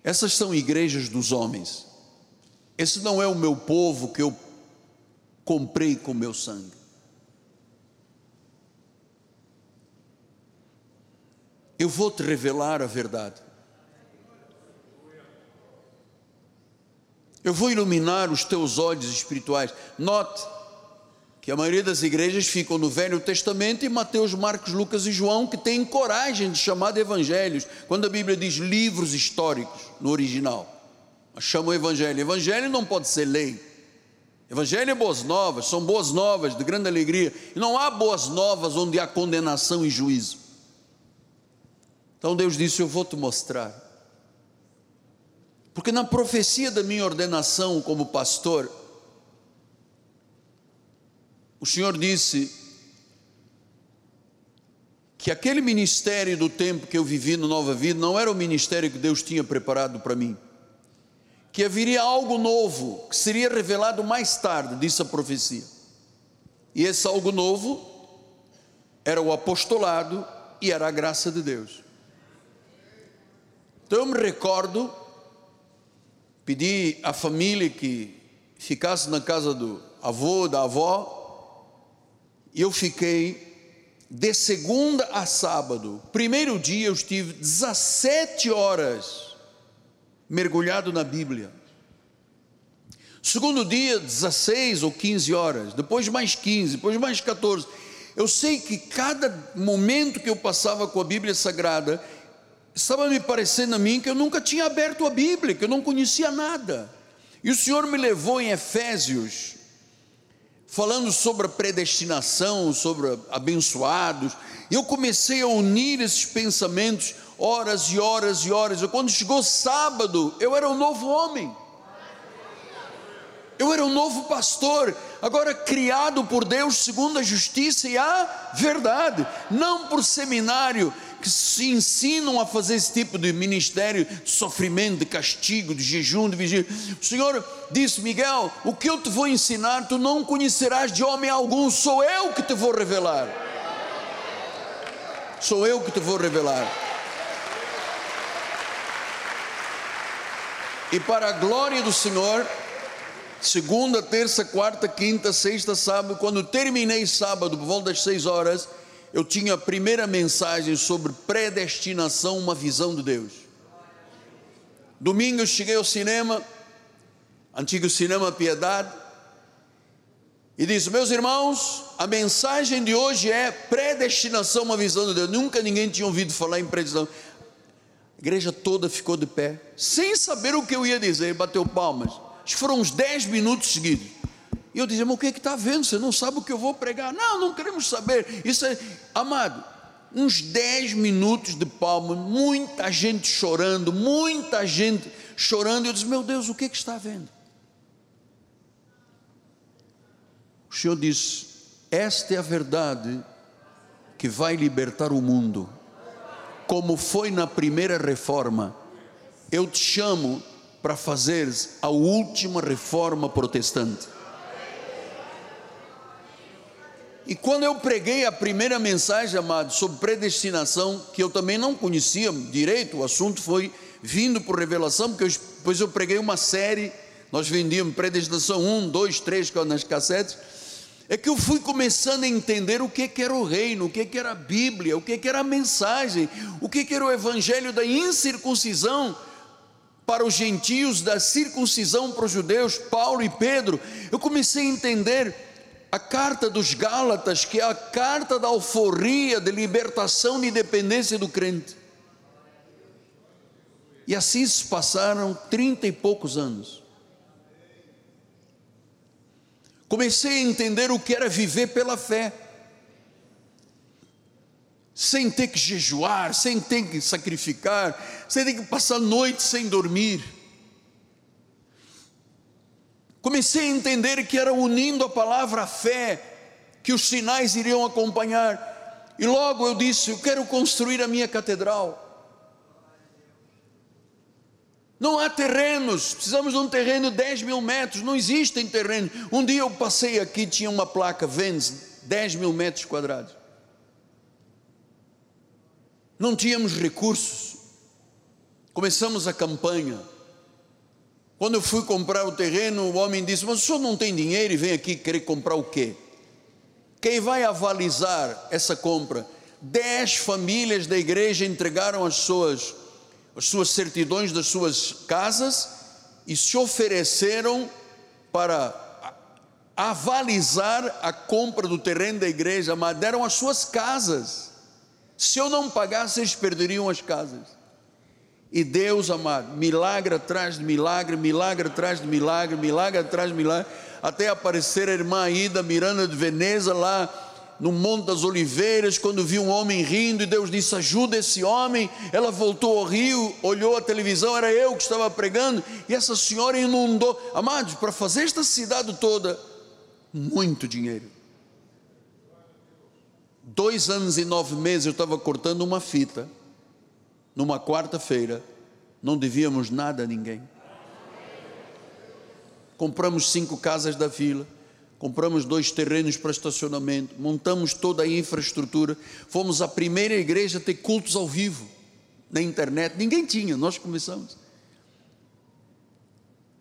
Essas são igrejas dos homens. Esse não é o meu povo que eu comprei com meu sangue. Eu vou te revelar a verdade. Eu vou iluminar os teus olhos espirituais. Note, que a maioria das igrejas ficam no Velho Testamento e Mateus, Marcos, Lucas e João, que têm coragem de chamar de evangelhos, quando a Bíblia diz livros históricos no original. Mas chamam evangelho. Evangelho não pode ser lei. Evangelho é boas novas, são boas novas de grande alegria. E não há boas novas onde há condenação e juízo. Então Deus disse: Eu vou te mostrar. Porque na profecia da minha ordenação como pastor, o Senhor disse que aquele ministério do tempo que eu vivi no Nova Vida não era o ministério que Deus tinha preparado para mim. Que haveria algo novo que seria revelado mais tarde, disse a profecia. E esse algo novo era o apostolado e era a graça de Deus. Então eu me recordo, pedi à família que ficasse na casa do avô, da avó, e eu fiquei de segunda a sábado. Primeiro dia eu estive 17 horas mergulhado na Bíblia. Segundo dia, 16 ou 15 horas, depois mais 15, depois mais 14. Eu sei que cada momento que eu passava com a Bíblia Sagrada, estava me parecendo a mim que eu nunca tinha aberto a Bíblia, que eu não conhecia nada. E o Senhor me levou em Efésios, falando sobre a predestinação, sobre abençoados, e eu comecei a unir esses pensamentos, horas e horas e horas. E quando chegou sábado, eu era um novo homem. Eu era um novo pastor, agora criado por Deus segundo a justiça e a verdade, não por seminário, que se ensinam a fazer esse tipo de ministério de sofrimento, de castigo, de jejum, de vigília. O Senhor disse, Miguel, o que eu te vou ensinar, tu não conhecerás de homem algum, sou eu que te vou revelar. Sou eu que te vou revelar. E para a glória do Senhor, segunda, terça, quarta, quinta, sexta, sábado, quando terminei sábado, por volta das seis horas, eu tinha a primeira mensagem sobre predestinação, uma visão de Deus. Domingo eu cheguei ao cinema, antigo cinema Piedade, e disse: Meus irmãos, a mensagem de hoje é predestinação, uma visão de Deus. Nunca ninguém tinha ouvido falar em predestinação. A igreja toda ficou de pé, sem saber o que eu ia dizer, bateu palmas. Foram uns 10 minutos seguidos. E eu dizia, mas o que é está vendo? Você não sabe o que eu vou pregar? Não, não queremos saber. Isso é, amado, uns 10 minutos de palma, muita gente chorando, muita gente chorando. Eu disse, meu Deus, o que é que está vendo? O Senhor disse: Esta é a verdade que vai libertar o mundo. Como foi na primeira reforma, eu te chamo para fazeres a última reforma protestante. E quando eu preguei a primeira mensagem, amado, sobre predestinação, que eu também não conhecia direito, o assunto foi vindo por revelação, porque eu, depois eu preguei uma série, nós vendíamos predestinação 1, 2, 3 nas cassetes, é que eu fui começando a entender o que, que era o reino, o que, que era a Bíblia, o que, que era a mensagem, o que, que era o evangelho da incircuncisão para os gentios, da circuncisão para os judeus, Paulo e Pedro. Eu comecei a entender a carta dos Gálatas, que é a carta da alforria, de libertação de independência do crente. E assim se passaram trinta e poucos anos. Comecei a entender o que era viver pela fé, sem ter que jejuar, sem ter que sacrificar, sem ter que passar noite sem dormir. Comecei a entender que era unindo a palavra à fé que os sinais iriam acompanhar. E logo eu disse: Eu quero construir a minha catedral. Não há terrenos, precisamos de um terreno de 10 mil metros, não existem terrenos. Um dia eu passei aqui, tinha uma placa, vende 10 mil metros quadrados. Não tínhamos recursos, começamos a campanha. Quando eu fui comprar o terreno, o homem disse: Mas o senhor não tem dinheiro e vem aqui querer comprar o quê? Quem vai avalizar essa compra? Dez famílias da igreja entregaram as suas as suas certidões das suas casas e se ofereceram para avalizar a compra do terreno da igreja, mas deram as suas casas. Se eu não pagasse, eles perderiam as casas. E Deus, amado, milagre atrás de milagre, milagre atrás de milagre, milagre atrás de milagre, até aparecer a irmã Ida Miranda de Veneza lá no Monte das Oliveiras, quando viu um homem rindo e Deus disse: ajuda esse homem. Ela voltou ao rio, olhou a televisão, era eu que estava pregando, e essa senhora inundou. Amados, para fazer esta cidade toda, muito dinheiro. Dois anos e nove meses eu estava cortando uma fita, numa quarta-feira, não devíamos nada a ninguém. Compramos cinco casas da vila compramos dois terrenos para estacionamento, montamos toda a infraestrutura, fomos a primeira igreja a ter cultos ao vivo na internet, ninguém tinha, nós começamos.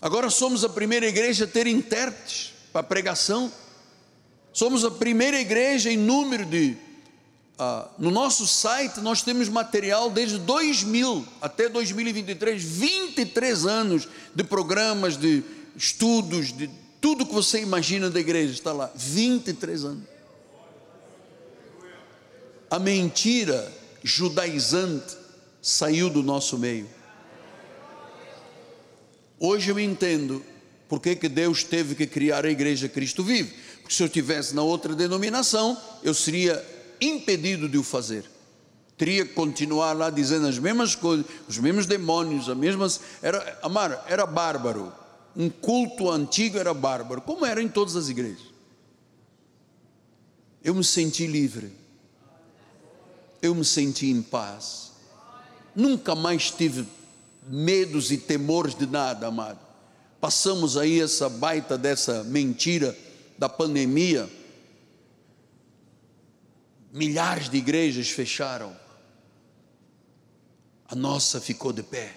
Agora somos a primeira igreja a ter intérpretes para pregação, somos a primeira igreja em número de. Uh, no nosso site nós temos material desde 2000 até 2023, 23 anos de programas, de estudos, de tudo que você imagina da igreja está lá. 23 anos. A mentira judaizante saiu do nosso meio. Hoje eu entendo porque que Deus teve que criar a igreja Cristo Vive. Porque se eu estivesse na outra denominação, eu seria impedido de o fazer. Teria que continuar lá dizendo as mesmas coisas, os mesmos demônios, as mesmas. Era, amar, era bárbaro um culto antigo era bárbaro, como era em todas as igrejas. Eu me senti livre, eu me senti em paz, nunca mais tive medos e temores de nada, amado. Passamos aí essa baita dessa mentira da pandemia, milhares de igrejas fecharam, a nossa ficou de pé.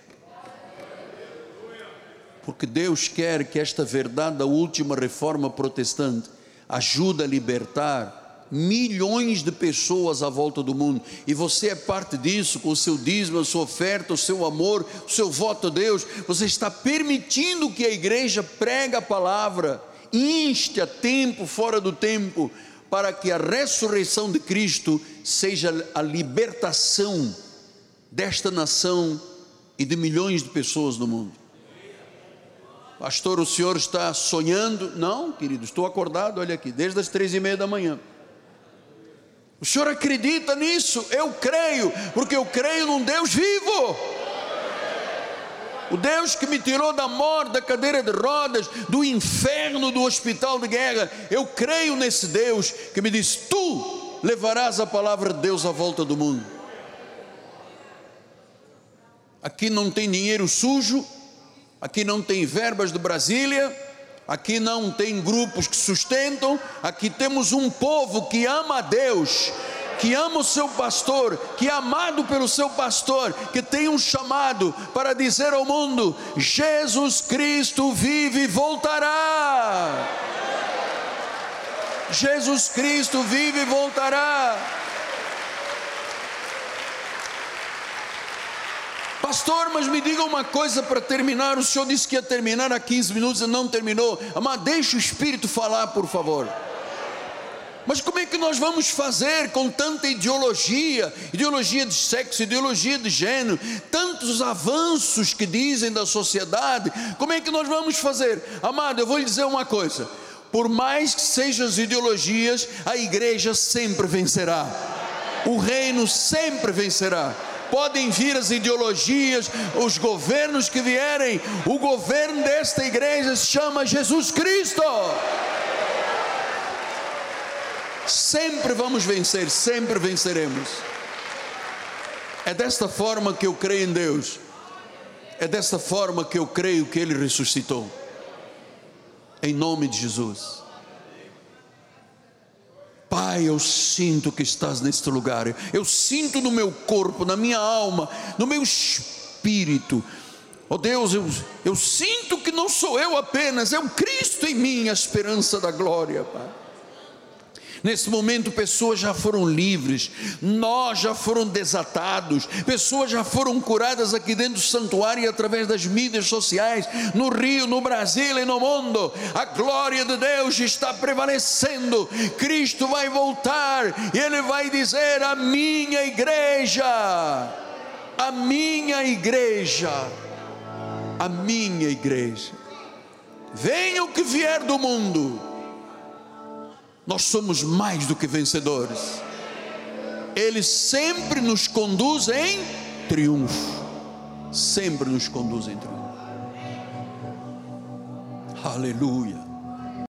Porque Deus quer que esta verdade da última reforma protestante ajude a libertar milhões de pessoas à volta do mundo, e você é parte disso, com o seu dízimo, a sua oferta, o seu amor, o seu voto a Deus, você está permitindo que a igreja pregue a palavra, inste a tempo, fora do tempo, para que a ressurreição de Cristo seja a libertação desta nação e de milhões de pessoas no mundo. Pastor, o senhor está sonhando? Não, querido, estou acordado, olha aqui, desde as três e meia da manhã. O senhor acredita nisso? Eu creio, porque eu creio num Deus vivo. O Deus que me tirou da morte, da cadeira de rodas, do inferno, do hospital de guerra. Eu creio nesse Deus que me diz: Tu levarás a palavra de Deus à volta do mundo. Aqui não tem dinheiro sujo, aqui não tem verbas de Brasília, aqui não tem grupos que sustentam, aqui temos um povo que ama a Deus, que ama o seu pastor, que é amado pelo seu pastor, que tem um chamado para dizer ao mundo: Jesus Cristo vive e voltará. Jesus Cristo vive e voltará. Pastor, mas me diga uma coisa para terminar. O senhor disse que ia terminar há 15 minutos e não terminou. Amado, deixe o Espírito falar, por favor. Mas como é que nós vamos fazer com tanta ideologia, ideologia de sexo, ideologia de gênero, tantos avanços que dizem da sociedade? Como é que nós vamos fazer? Amado, eu vou lhe dizer uma coisa: por mais que sejam as ideologias, a igreja sempre vencerá, o reino sempre vencerá podem vir as ideologias, os governos que vierem, o governo desta igreja se chama Jesus Cristo. Sempre vamos vencer, sempre venceremos. É desta forma que eu creio em Deus. É desta forma que eu creio que Ele ressuscitou. Em nome de Jesus. Pai, eu sinto que estás neste lugar. Eu sinto no meu corpo, na minha alma, no meu espírito. Oh Deus, eu, eu sinto que não sou eu apenas, é o Cristo em mim, a esperança da glória, Pai. Nesse momento, pessoas já foram livres, nós já foram desatados, pessoas já foram curadas aqui dentro do santuário e através das mídias sociais, no Rio, no Brasil e no mundo. A glória de Deus está prevalecendo. Cristo vai voltar e Ele vai dizer: A minha igreja, a minha igreja, a minha igreja. Venha o que vier do mundo nós somos mais do que vencedores. Ele sempre nos conduz em triunfo. Sempre nos conduz em triunfo. Aleluia.